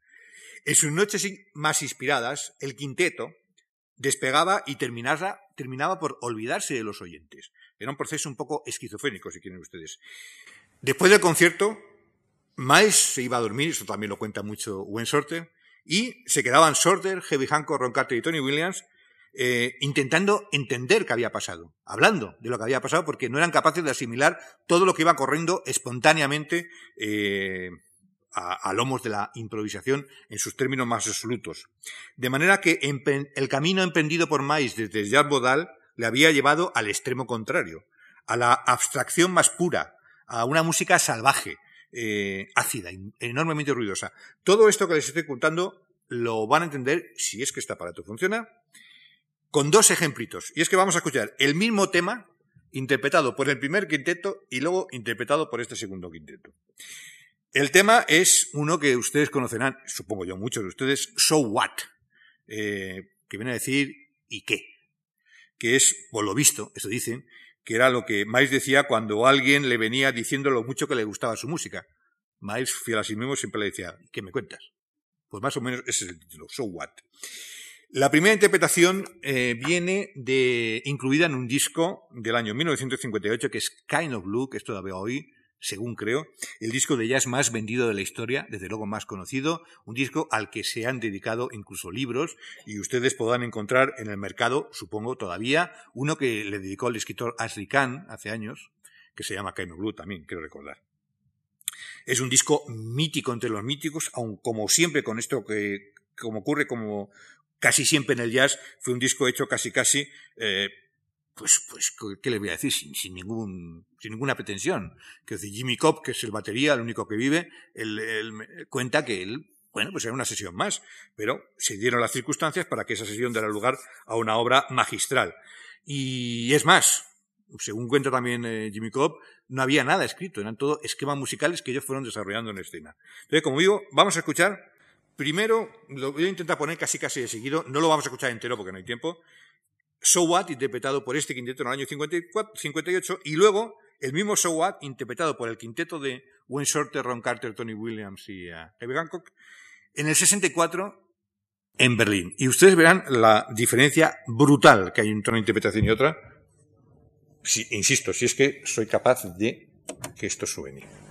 Speaker 2: En sus noches más inspiradas, el quinteto, despegaba y terminaba, por olvidarse de los oyentes. Era un proceso un poco esquizofrénico, si quieren ustedes. Después del concierto, Miles se iba a dormir, eso también lo cuenta mucho Wayne Sorter, y se quedaban Sorter, Heavy Hancock, Ron Carter y Tony Williams eh, intentando entender qué había pasado, hablando de lo que había pasado, porque no eran capaces de asimilar todo lo que iba corriendo espontáneamente eh, a, lomos de la improvisación en sus términos más absolutos. De manera que el camino emprendido por Mais desde Jazz Bodal le había llevado al extremo contrario, a la abstracción más pura, a una música salvaje, eh, ácida, enormemente ruidosa. Todo esto que les estoy contando lo van a entender, si es que este aparato funciona, con dos ejemplitos. Y es que vamos a escuchar el mismo tema interpretado por el primer quinteto y luego interpretado por este segundo quinteto. El tema es uno que ustedes conocerán, supongo yo muchos de ustedes, So What, eh, que viene a decir ¿y qué? Que es, por lo visto, eso dicen, que era lo que Miles decía cuando alguien le venía diciendo lo mucho que le gustaba su música. Miles, fiel a sí mismo, siempre le decía, ¿qué me cuentas? Pues más o menos ese es el título, So What. La primera interpretación eh, viene de, incluida en un disco del año 1958 que es Kind of Blue, que es todavía hoy según creo, el disco de jazz más vendido de la historia, desde luego más conocido, un disco al que se han dedicado incluso libros y ustedes podrán encontrar en el mercado, supongo todavía, uno que le dedicó el escritor Ashley Kahn hace años, que se llama Kaino Blue también, quiero recordar. Es un disco mítico entre los míticos, aun como siempre con esto que, como ocurre como casi siempre en el jazz, fue un disco hecho casi casi eh, pues, pues, ¿qué le voy a decir? Sin, sin, ningún, sin ninguna pretensión. Que Jimmy Cobb, que es el batería, el único que vive, él, cuenta que él, bueno, pues era una sesión más, pero se dieron las circunstancias para que esa sesión diera lugar a una obra magistral. Y es más, según cuenta también eh, Jimmy Cobb, no había nada escrito, eran todo esquemas musicales que ellos fueron desarrollando en escena. Entonces, como digo, vamos a escuchar, primero, lo voy a intentar poner casi casi de seguido, no lo vamos a escuchar entero porque no hay tiempo, So What, interpretado por este quinteto en el año 58, y luego el mismo So What, interpretado por el quinteto de Wayne Shorter, Ron Carter, Tony Williams y uh, Hancock, en el 64 en Berlín. Y ustedes verán la diferencia brutal que hay entre una interpretación y otra. insisto, si es que soy capaz de que esto suene.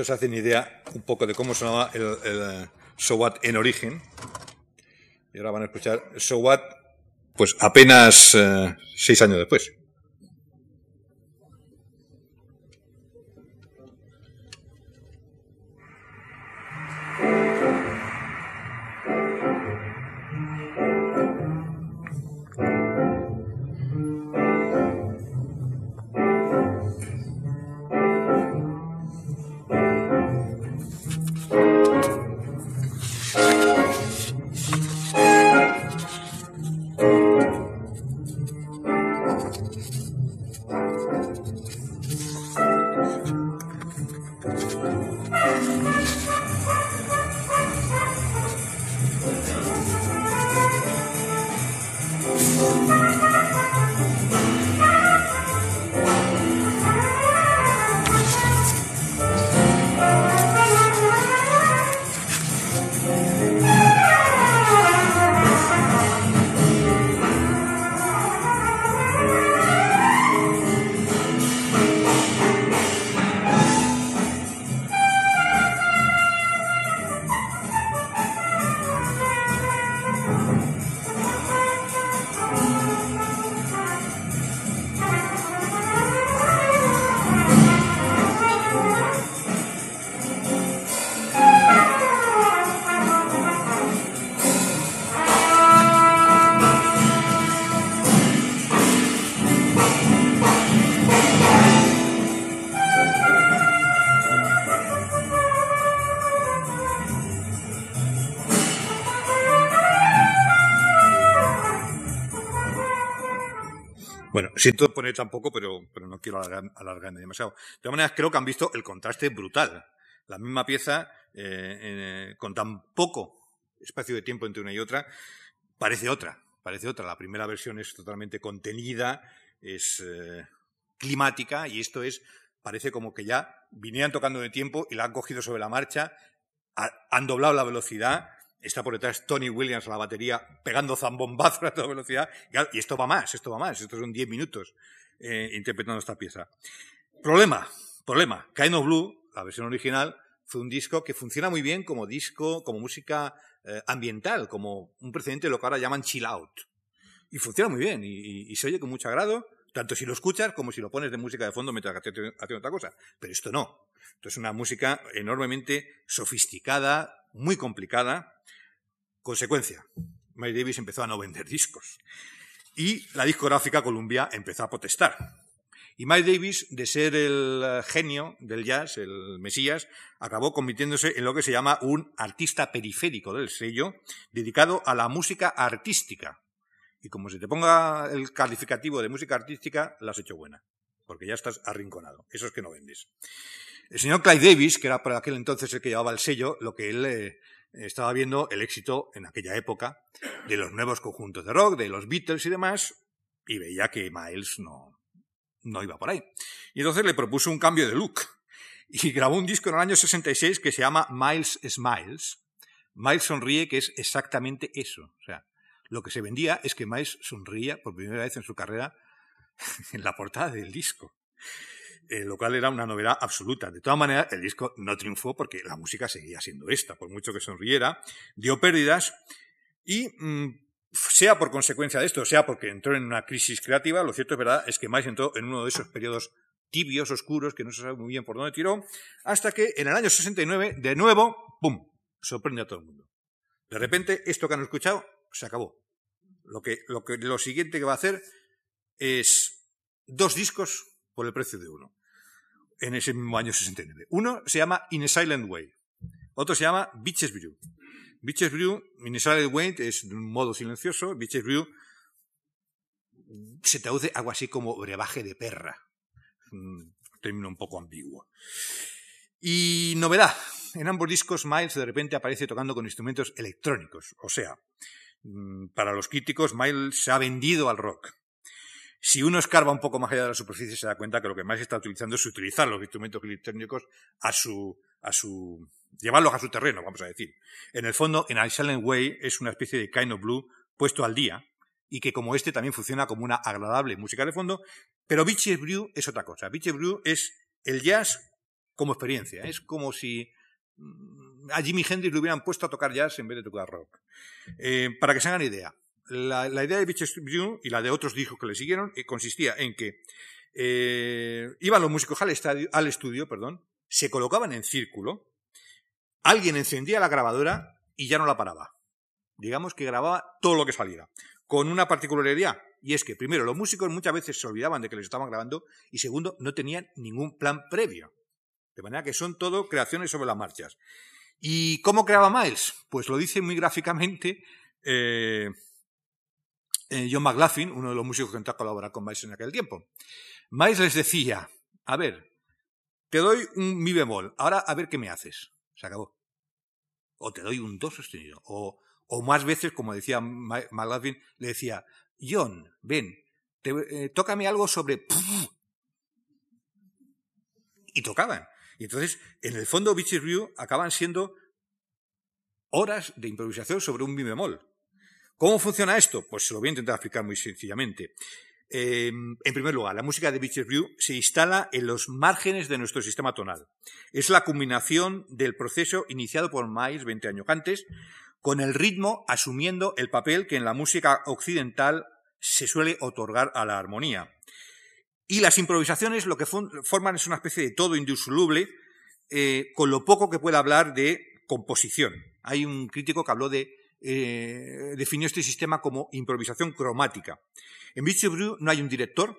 Speaker 2: Esto se hace una idea un poco de cómo sonaba el, el So What en origen. Y ahora van a escuchar So What, pues apenas eh, seis años después. Siento poner tampoco, pero, pero no quiero alargarme demasiado. De todas maneras, creo que han visto el contraste brutal. La misma pieza, eh, con tan poco espacio de tiempo entre una y otra, parece otra. Parece otra. La primera versión es totalmente contenida, es eh, climática, y esto es, parece como que ya vinieran tocando de tiempo y la han cogido sobre la marcha, han doblado la velocidad está por detrás Tony Williams a la batería pegando zambombazos a toda velocidad. Y esto va más, esto va más. Estos son 10 minutos eh, interpretando esta pieza. Problema, problema. Kind of Blue, la versión original, fue un disco que funciona muy bien como disco, como música eh, ambiental, como un precedente de lo que ahora llaman chill out. Y funciona muy bien y, se oye con mucho agrado, tanto si lo escuchas como si lo pones de música de fondo mientras haces otra cosa. Pero esto no. Esto es una música enormemente sofisticada, muy complicada, Consecuencia, Miles Davis empezó a no vender discos. Y la discográfica Columbia empezó a protestar. Y Miles Davis, de ser el eh, genio del jazz, el Mesías, acabó convirtiéndose en lo que se llama un artista periférico del sello, dedicado a la música artística. Y como se te ponga el calificativo de música artística, la has hecho buena, porque ya estás arrinconado. Eso es que no vendes. El señor Clyde Davis, que era por aquel entonces el que llevaba el sello, lo que él eh, estaba viendo el éxito en aquella época de los nuevos conjuntos de rock, de los Beatles y demás, y veía que Miles no, no iba por ahí. Y entonces le propuso un cambio de look. Y grabó un disco en el año 66 que se llama Miles Smiles. Miles sonríe, que es exactamente eso. O sea, lo que se vendía es que Miles sonría por primera vez en su carrera en la portada del disco. Eh, lo cual era una novedad absoluta. De todas maneras, el disco no triunfó porque la música seguía siendo esta, por mucho que sonriera, dio pérdidas y, mm, sea por consecuencia de esto, sea porque entró en una crisis creativa, lo cierto es verdad es que Miles entró en uno de esos periodos tibios, oscuros, que no se sabe muy bien por dónde tiró, hasta que en el año 69, de nuevo, ¡pum!, sorprende a todo el mundo. De repente, esto que han escuchado se acabó. Lo, que, lo, que, lo siguiente que va a hacer es dos discos por el precio de uno en ese mismo año 69. Uno se llama In a Silent Way, otro se llama Beaches Brew. Beaches Brew, In a Silent Way es de un modo silencioso, Beaches Brew se traduce algo así como brebaje de perra. Un término un poco ambiguo. Y novedad, en ambos discos Miles de repente aparece tocando con instrumentos electrónicos. O sea, mm, para los críticos, Miles se ha vendido al rock. Si uno escarba un poco más allá de la superficie, se da cuenta que lo que más está utilizando es utilizar los instrumentos electrónicos a su, a su, llevarlos a su terreno, vamos a decir. En el fondo, en A Silent Way es una especie de kind of blue puesto al día, y que como este también funciona como una agradable música de fondo, pero Beaches Brew es otra cosa. Beaches Brew es el jazz como experiencia. Es como si mm, a Jimi Hendrix le hubieran puesto a tocar jazz en vez de tocar rock. Eh, para que se hagan idea, la, idea de Beach y la de otros discos que le siguieron eh, consistía en que eh, iban los músicos al, al estudio, perdón, se colocaban en círculo, alguien encendía la grabadora y ya no la paraba. Digamos que grababa todo lo que saliera. Con una particularidad, y es que, primero, los músicos muchas veces se olvidaban de que les estaban grabando, y segundo, no tenían ningún plan previo. De manera que son todo creaciones sobre las marchas. ¿Y cómo creaba Miles? Pues lo dice muy gráficamente eh, eh, John McLaughlin, uno de los músicos que entró a colaborar con Miles en aquel tiempo. Miles les decía, a ver, te doy un mi bemol, ahora a ver qué me haces. Se acabó. O te doy un do sostenido. O, más veces, como decía McLaughlin, le decía, John, ven, eh, tócame algo sobre... Y tocaban. Y entonces, en el fondo, Beaches Review acaban siendo horas de improvisación sobre un mi bemol. ¿Cómo funciona esto? Pues se lo voy a intentar explicar muy sencillamente. Em, en primer lugar, la música de Beaches View se instala en los márgenes de nuestro sistema tonal. Es la culminación del proceso iniciado por Miles 20 años antes, con el ritmo asumiendo el papel que en la música occidental se suele otorgar a la armonía. Y las improvisaciones lo que forman es una especie de todo indisoluble, eh, con lo poco que puede hablar de composición. Hay un crítico que habló de, eh, definió este sistema como improvisación cromática. En Beach Brew no hay un director,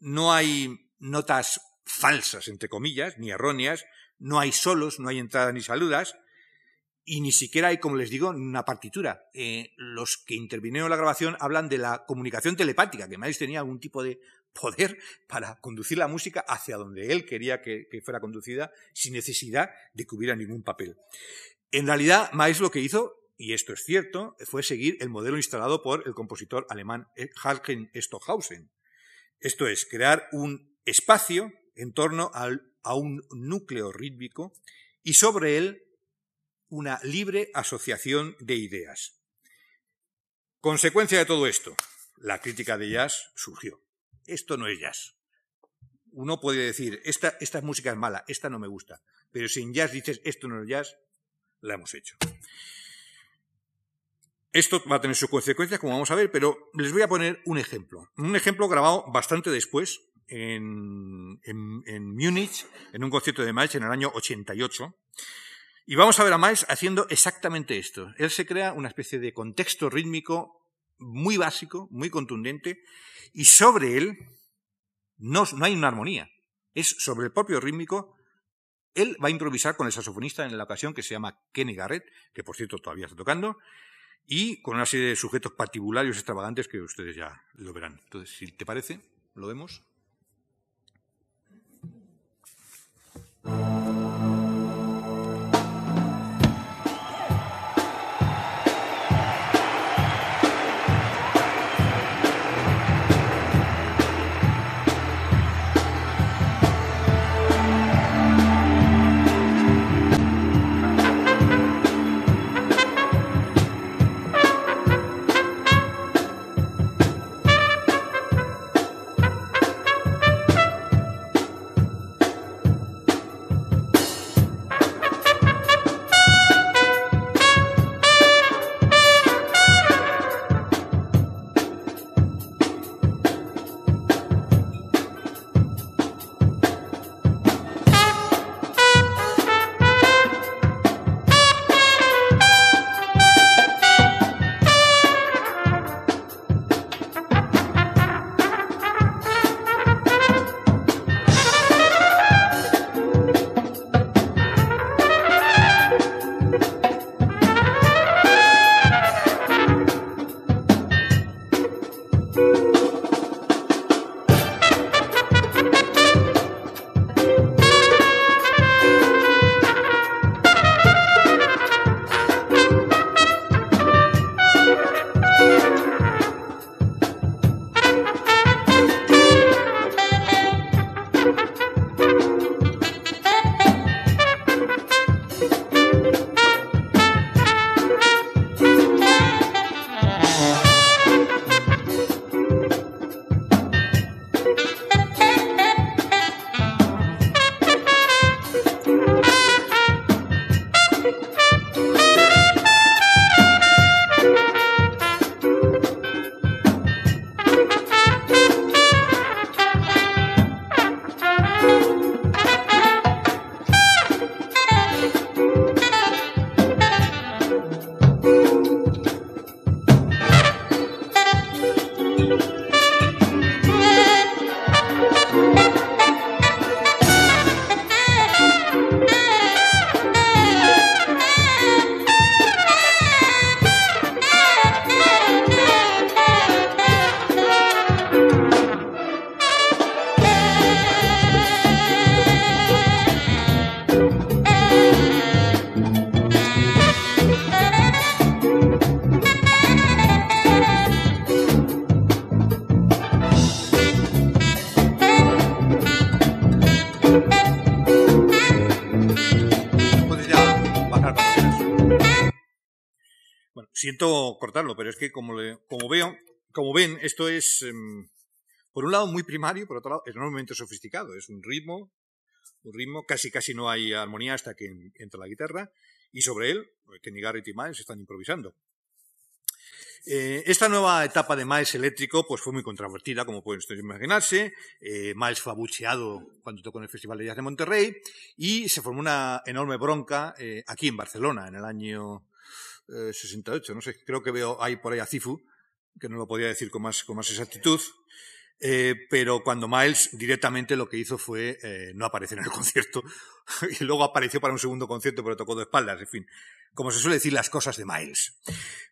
Speaker 2: no hay notas falsas, entre comillas, ni erróneas, no hay solos, no hay entradas ni saludas, y ni siquiera hay, como les digo, una partitura. Eh, los que intervinieron en la grabación hablan de la comunicación telepática, que Miles tenía algún tipo de poder para conducir la música hacia donde él quería que, fuera conducida, sin necesidad de que hubiera ningún papel. En realidad, Miles lo que hizo, y esto es cierto, fue seguir el modelo instalado por el compositor alemán Halken Stockhausen. Esto es, crear un espacio en torno a un núcleo rítmico y sobre él una libre asociación de ideas. Consecuencia de todo esto, la crítica de jazz surgió. Esto no es jazz. Uno puede decir, esta, esta música es mala, esta no me gusta, pero si en jazz dices, esto no es jazz, la hemos hecho. Esto va a tener sus consecuencias, como vamos a ver, pero les voy a poner un ejemplo. Un ejemplo grabado bastante después, en, en, Múnich, en un concierto de Miles en el año 88. Y vamos a ver a Miles haciendo exactamente esto. Él se crea una especie de contexto rítmico muy básico, muy contundente, y sobre él no, no hay una armonía. Es sobre el propio rítmico. Él va a improvisar con el saxofonista en la ocasión que se llama Kenny Garrett, que por cierto todavía está tocando, y con una serie de sujetos patibularios extravagantes que ustedes ya lo verán. Entonces, si te parece, lo vemos. Siento cortarlo, pero es que como, como veo, como ven, esto es, em, por un lado, muy primario, por otro lado, enormemente sofisticado. Es un ritmo, un ritmo, casi casi no hay armonía hasta que entra la guitarra, y sobre él, Kenny Garrett y Miles están improvisando. Eh, esta nueva etapa de Miles eléctrico pues fue muy controvertida, como pueden ustedes imaginarse. Eh, Miles fue abucheado cuando tocó en el Festival de Jazz de Monterrey y se formó una enorme bronca eh, aquí en Barcelona en el año 68, eh, no sé, creo que veo ahí por ahí a Cifu, que no lo podía decir con más, con más exactitud, eh, pero cuando Miles directamente lo que hizo fue eh, no aparecer en el concierto y luego apareció para un segundo concierto pero tocó de espaldas, en fin, como se suele decir las cosas de Miles.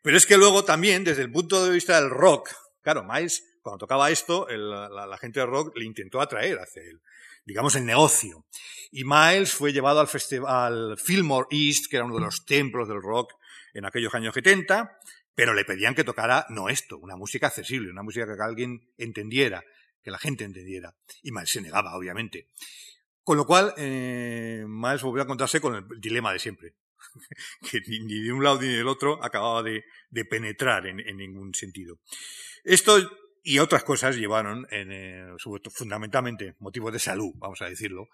Speaker 2: Pero es que luego también, desde el punto de vista del rock, claro, Miles, cuando tocaba esto, la, gente del rock le intentó atraer hacia él, digamos, el negocio. Y Miles fue llevado al festival Fillmore East, que era uno de los templos del rock, en aquellos años 70, pero le pedían que tocara no esto, una música accesible, una música que alguien entendiera, que la gente entendiera. Y Miles se negaba, obviamente. Con lo cual, eh, Miles volvió a encontrarse con el dilema de siempre, que ni, de un lado ni del otro acababa de, penetrar en, ningún sentido. Esto y otras cosas llevaron, en, eh, fundamentalmente motivos de salud, vamos a decirlo,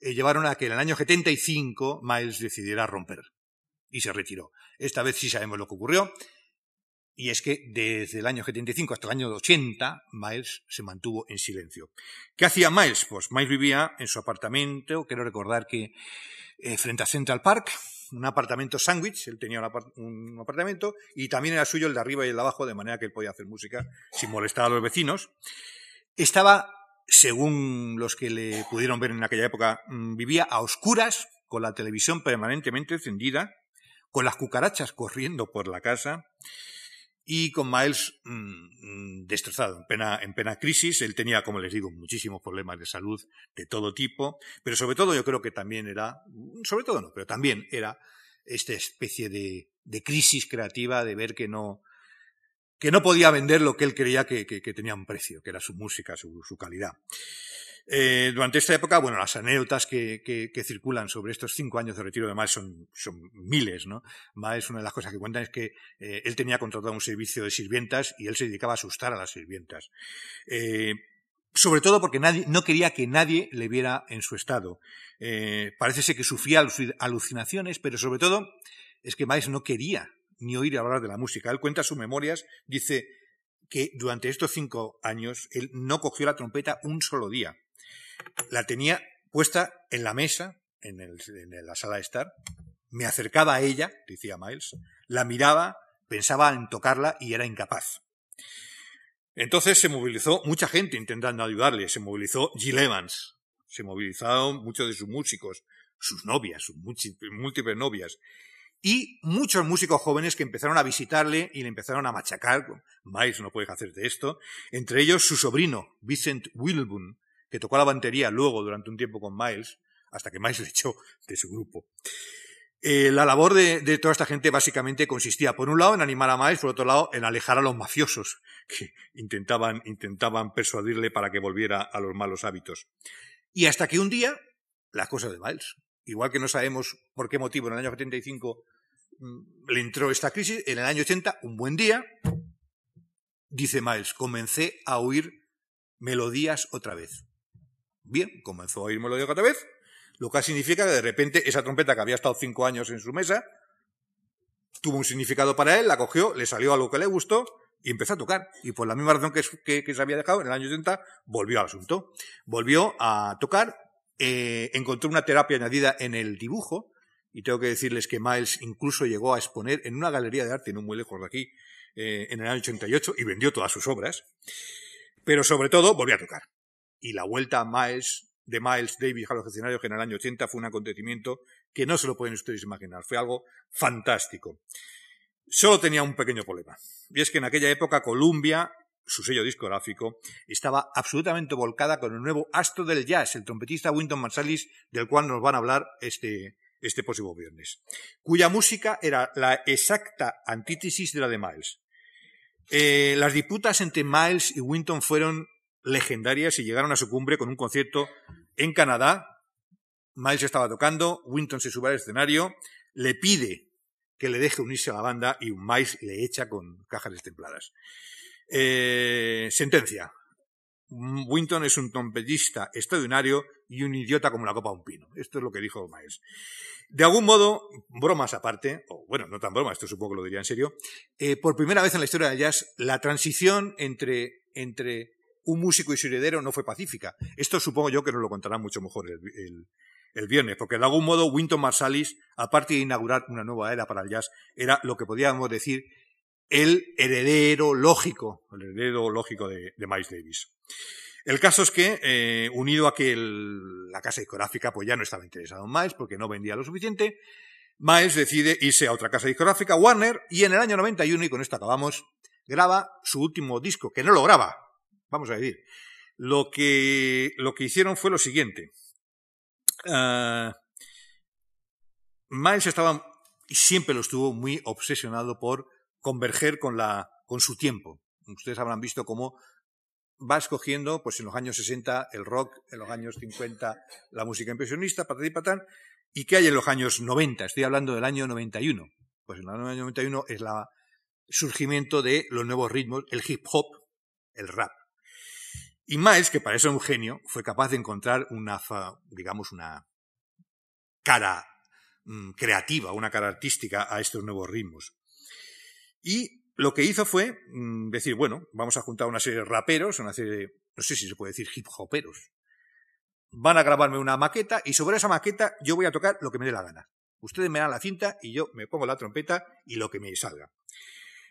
Speaker 2: eh, llevaron a que en el año 75 Miles decidiera romper y se retiró. Esta vez sí sabemos lo que ocurrió. Y es que desde el año 75 hasta el año 80, Miles se mantuvo en silencio. ¿Qué hacía Miles? Pues Miles vivía en su apartamento, quiero recordar que eh, frente a Central Park, un apartamento sándwich, él tenía un apartamento, y también era suyo el de arriba y el de abajo, de manera que él podía hacer música sin molestar a los vecinos. Estaba, según los que le pudieron ver en aquella época, mm, vivía a oscuras, con la televisión permanentemente encendida, con las cucarachas corriendo por la casa y con Miles mm, mm, destrozado, en plena, en plena crisis. Él tenía, como les digo, muchísimos problemas de salud de todo tipo, pero sobre todo yo creo que también era, sobre todo no, pero también era esta especie de, de crisis creativa de ver que no, que no podía vender lo que él creía que, que, tenía un precio, que era su música, su, su calidad. Eh, durante esta época, bueno, las anécdotas que, circulan sobre estos cinco años de retiro de Miles son, miles, ¿no? Miles, una de las cosas que cuentan es que eh, él tenía contratado un servicio de sirvientas y él se dedicaba a asustar a las sirvientas. Eh, sobre todo porque nadie, no quería que nadie le viera en su estado. parece ser que sufría alucinaciones, pero sobre todo es que Miles no quería ni oír hablar de la música. Él cuenta sus memorias, dice que durante estos cinco años él no cogió la trompeta un solo día la tenía puesta en la mesa, en, la sala de estar, me acercaba a ella, decía Miles, la miraba, pensaba en tocarla y era incapaz. Entonces se movilizó mucha gente intentando ayudarle, se movilizó Jill Evans, se movilizaron muchos de sus músicos, sus novias, sus múltiples novias, y muchos músicos jóvenes que empezaron a visitarle y le empezaron a machacar. Miles no puede hacer de esto. Entre ellos su sobrino, Vincent Wilbun, que tocó la batería luego durante un tiempo con Miles, hasta que Miles le echó de su grupo. Eh, la labor de, toda esta gente básicamente consistía, por un lado, en animar a Miles, por otro lado, en alejar a los mafiosos que intentaban, intentaban persuadirle para que volviera a los malos hábitos. Y hasta que un día, las cosas de Miles, igual que no sabemos por qué motivo en el año 75 mm, le entró esta crisis, en el año 80, un buen día, dice Miles, comencé a oír melodías otra vez. Bien, comenzó a oír melodía otra vez, lo cual significa que de repente esa trompeta que había estado cinco años en su mesa tuvo un significado para él, la cogió, le salió algo que le gustó y empezó a tocar. Y por la misma razón que, que, se había dejado, en el año 80 volvió al asunto. Volvió a tocar, eh, encontró una terapia añadida en el dibujo, y tengo que decirles que Miles incluso llegó a exponer en una galería de arte no muy lejos de aquí, eh, en el año 88 y vendió todas sus obras. Pero sobre todo volvió a tocar. Y la vuelta a Miles, de Miles Davis a los escenarios en el año 80 fue un acontecimiento que no se lo pueden ustedes imaginar. Fue algo fantástico. Solo tenía un pequeño problema. Y es que en aquella época Columbia, su sello discográfico, estaba absolutamente volcada con el nuevo astro del jazz, el trompetista Winton Marsalis, del cual nos van a hablar este, este próximo viernes, cuya música era la exacta antítesis de la de Miles. Eh, las disputas entre Miles y Winton fueron legendarias y llegaron a su cumbre con un concierto en Canadá. Miles estaba tocando, Winton se sube al escenario, le pide que le deje unirse a la banda y Miles le echa con cajas destempladas. Eh, sentencia. Winton es un trompetista extraordinario y un idiota como la copa de un pino. Esto es lo que dijo Miles. De algún modo, bromas aparte, o bueno, no tan bromas, esto supongo que lo diría en serio, eh, por primera vez en la historia del jazz, la transición entre, entre un músico y su heredero no fue pacífica. Esto supongo yo que nos lo contará mucho mejor el, viernes, porque de algún modo Winton Marsalis, aparte de inaugurar una nueva era para el jazz, era lo que podríamos decir el heredero lógico, el heredero lógico de, de Miles Davis. El caso es que, eh, unido a que la casa discográfica pues ya no estaba interesada en Miles porque no vendía lo suficiente, Miles decide irse a otra casa discográfica, Warner, y en el año 91, y con esto acabamos, graba su último disco, que no lo graba, vamos a decir. Lo que, lo que hicieron fue lo siguiente. Uh, Miles estaba, y siempre lo estuvo, muy obsesionado por converger con, la, con su tiempo. Ustedes habrán visto cómo va escogiendo, pues en los años 60 el rock, en los años 50 la música impresionista, patati y patán, y qué hay en los años 90, estoy hablando del año 91. Pues en el año 91 es el surgimiento de los nuevos ritmos, el hip hop, el rap. Y Miles, que para eso es un genio, fue capaz de encontrar una, digamos, una cara mm, creativa, una cara artística a estos nuevos ritmos. Y lo que hizo fue mm, decir, bueno, vamos a juntar una serie de raperos, una serie de, no sé si se puede decir hip hoperos. Van a grabarme una maqueta y sobre esa maqueta yo voy a tocar lo que me dé la gana. Ustedes me dan la cinta y yo me pongo la trompeta y lo que me salga.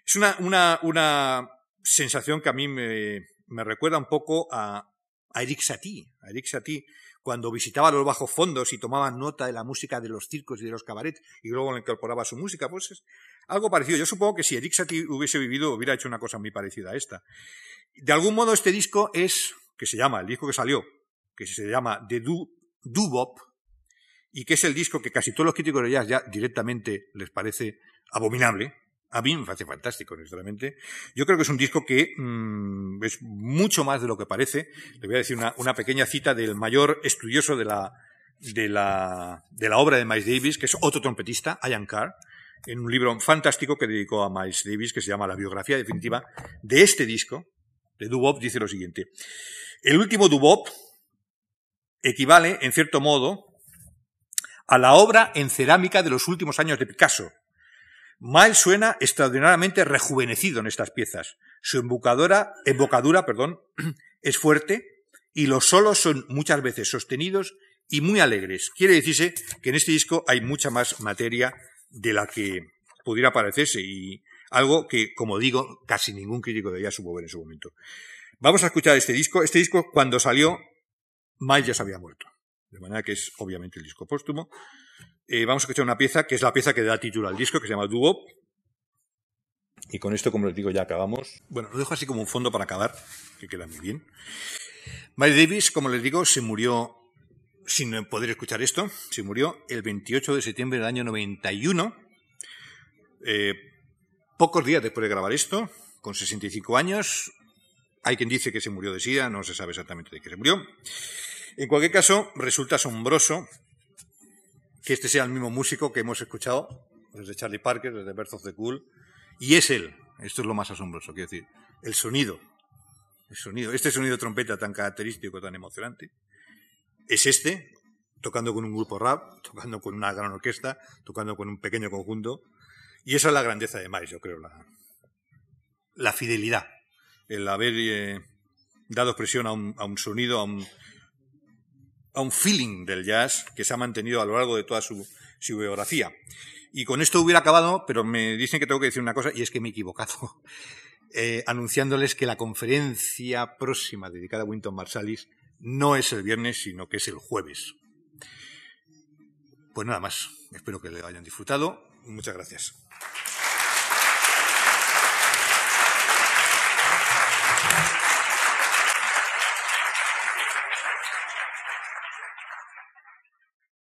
Speaker 2: Es una, una, una sensación que a mí me, me recuerda un poco a, a Eric Satie. A Eric Satie, cuando visitaba los bajos fondos y tomaba nota de la música de los circos y de los cabarets y luego le incorporaba su música, pues es, algo parecido. Yo supongo que si Eric Satie hubiese vivido, hubiera hecho una cosa muy parecida a esta. De algún modo, este disco es, que se llama, el disco que salió, que se llama The Do, Bop, y que es el disco que casi todos los críticos de jazz ya directamente les parece abominable. A mí me parece fantástico, honestamente. Yo creo que es un disco que mm, es mucho más de lo que parece. Le voy a decir una, una pequeña cita del mayor estudioso de la, de la, de la obra de Miles Davis, que es otro trompetista, Ian Carr, en un libro fantástico que dedicó a Miles Davis, que se llama La biografía definitiva de este disco, de Dubop, dice lo siguiente. El último Dubop equivale, en cierto modo, a la obra en cerámica de los últimos años de Picasso. Miles suena extraordinariamente rejuvenecido en estas piezas. Su embocadura, embocadura perdón, es fuerte y los solos son muchas veces sostenidos y muy alegres. Quiere decirse que en este disco hay mucha más materia de la que pudiera parecerse y algo que, como digo, casi ningún crítico de ella supo ver en su momento. Vamos a escuchar este disco. Este disco, cuando salió, Miles ya se había muerto. De manera que es obviamente el disco póstumo. Eh, vamos a escuchar una pieza que es la pieza que da título al disco, que se llama Duo. Y con esto, como les digo, ya acabamos. Bueno, lo dejo así como un fondo para acabar, que queda muy bien. Miles Davis, como les digo, se murió sin poder escuchar esto, se murió el 28 de septiembre del año 91, eh, pocos días después de grabar esto, con 65 años. Hay quien dice que se murió de sida, no se sabe exactamente de qué se murió. En cualquier caso, resulta asombroso que este sea el mismo músico que hemos escuchado desde Charlie Parker, desde Birth of the Cool, y es él. Esto es lo más asombroso, quiero decir, el sonido, el sonido, este sonido de trompeta tan característico, tan emocionante, es este, tocando con un grupo rap, tocando con una gran orquesta, tocando con un pequeño conjunto. Y esa es la grandeza de Miles, yo creo, la, la fidelidad, el haber eh, dado expresión a un sonido, a un, a un, feeling del jazz que se ha mantenido a lo largo de toda su, biografía. Y con esto hubiera acabado, pero me dicen que tengo que decir una cosa, y es que me he equivocado, eh, anunciándoles que la conferencia próxima dedicada a Winton Marsalis no es el viernes, sino que es el jueves. Pues nada más. Espero que le hayan disfrutado. Muchas gracias.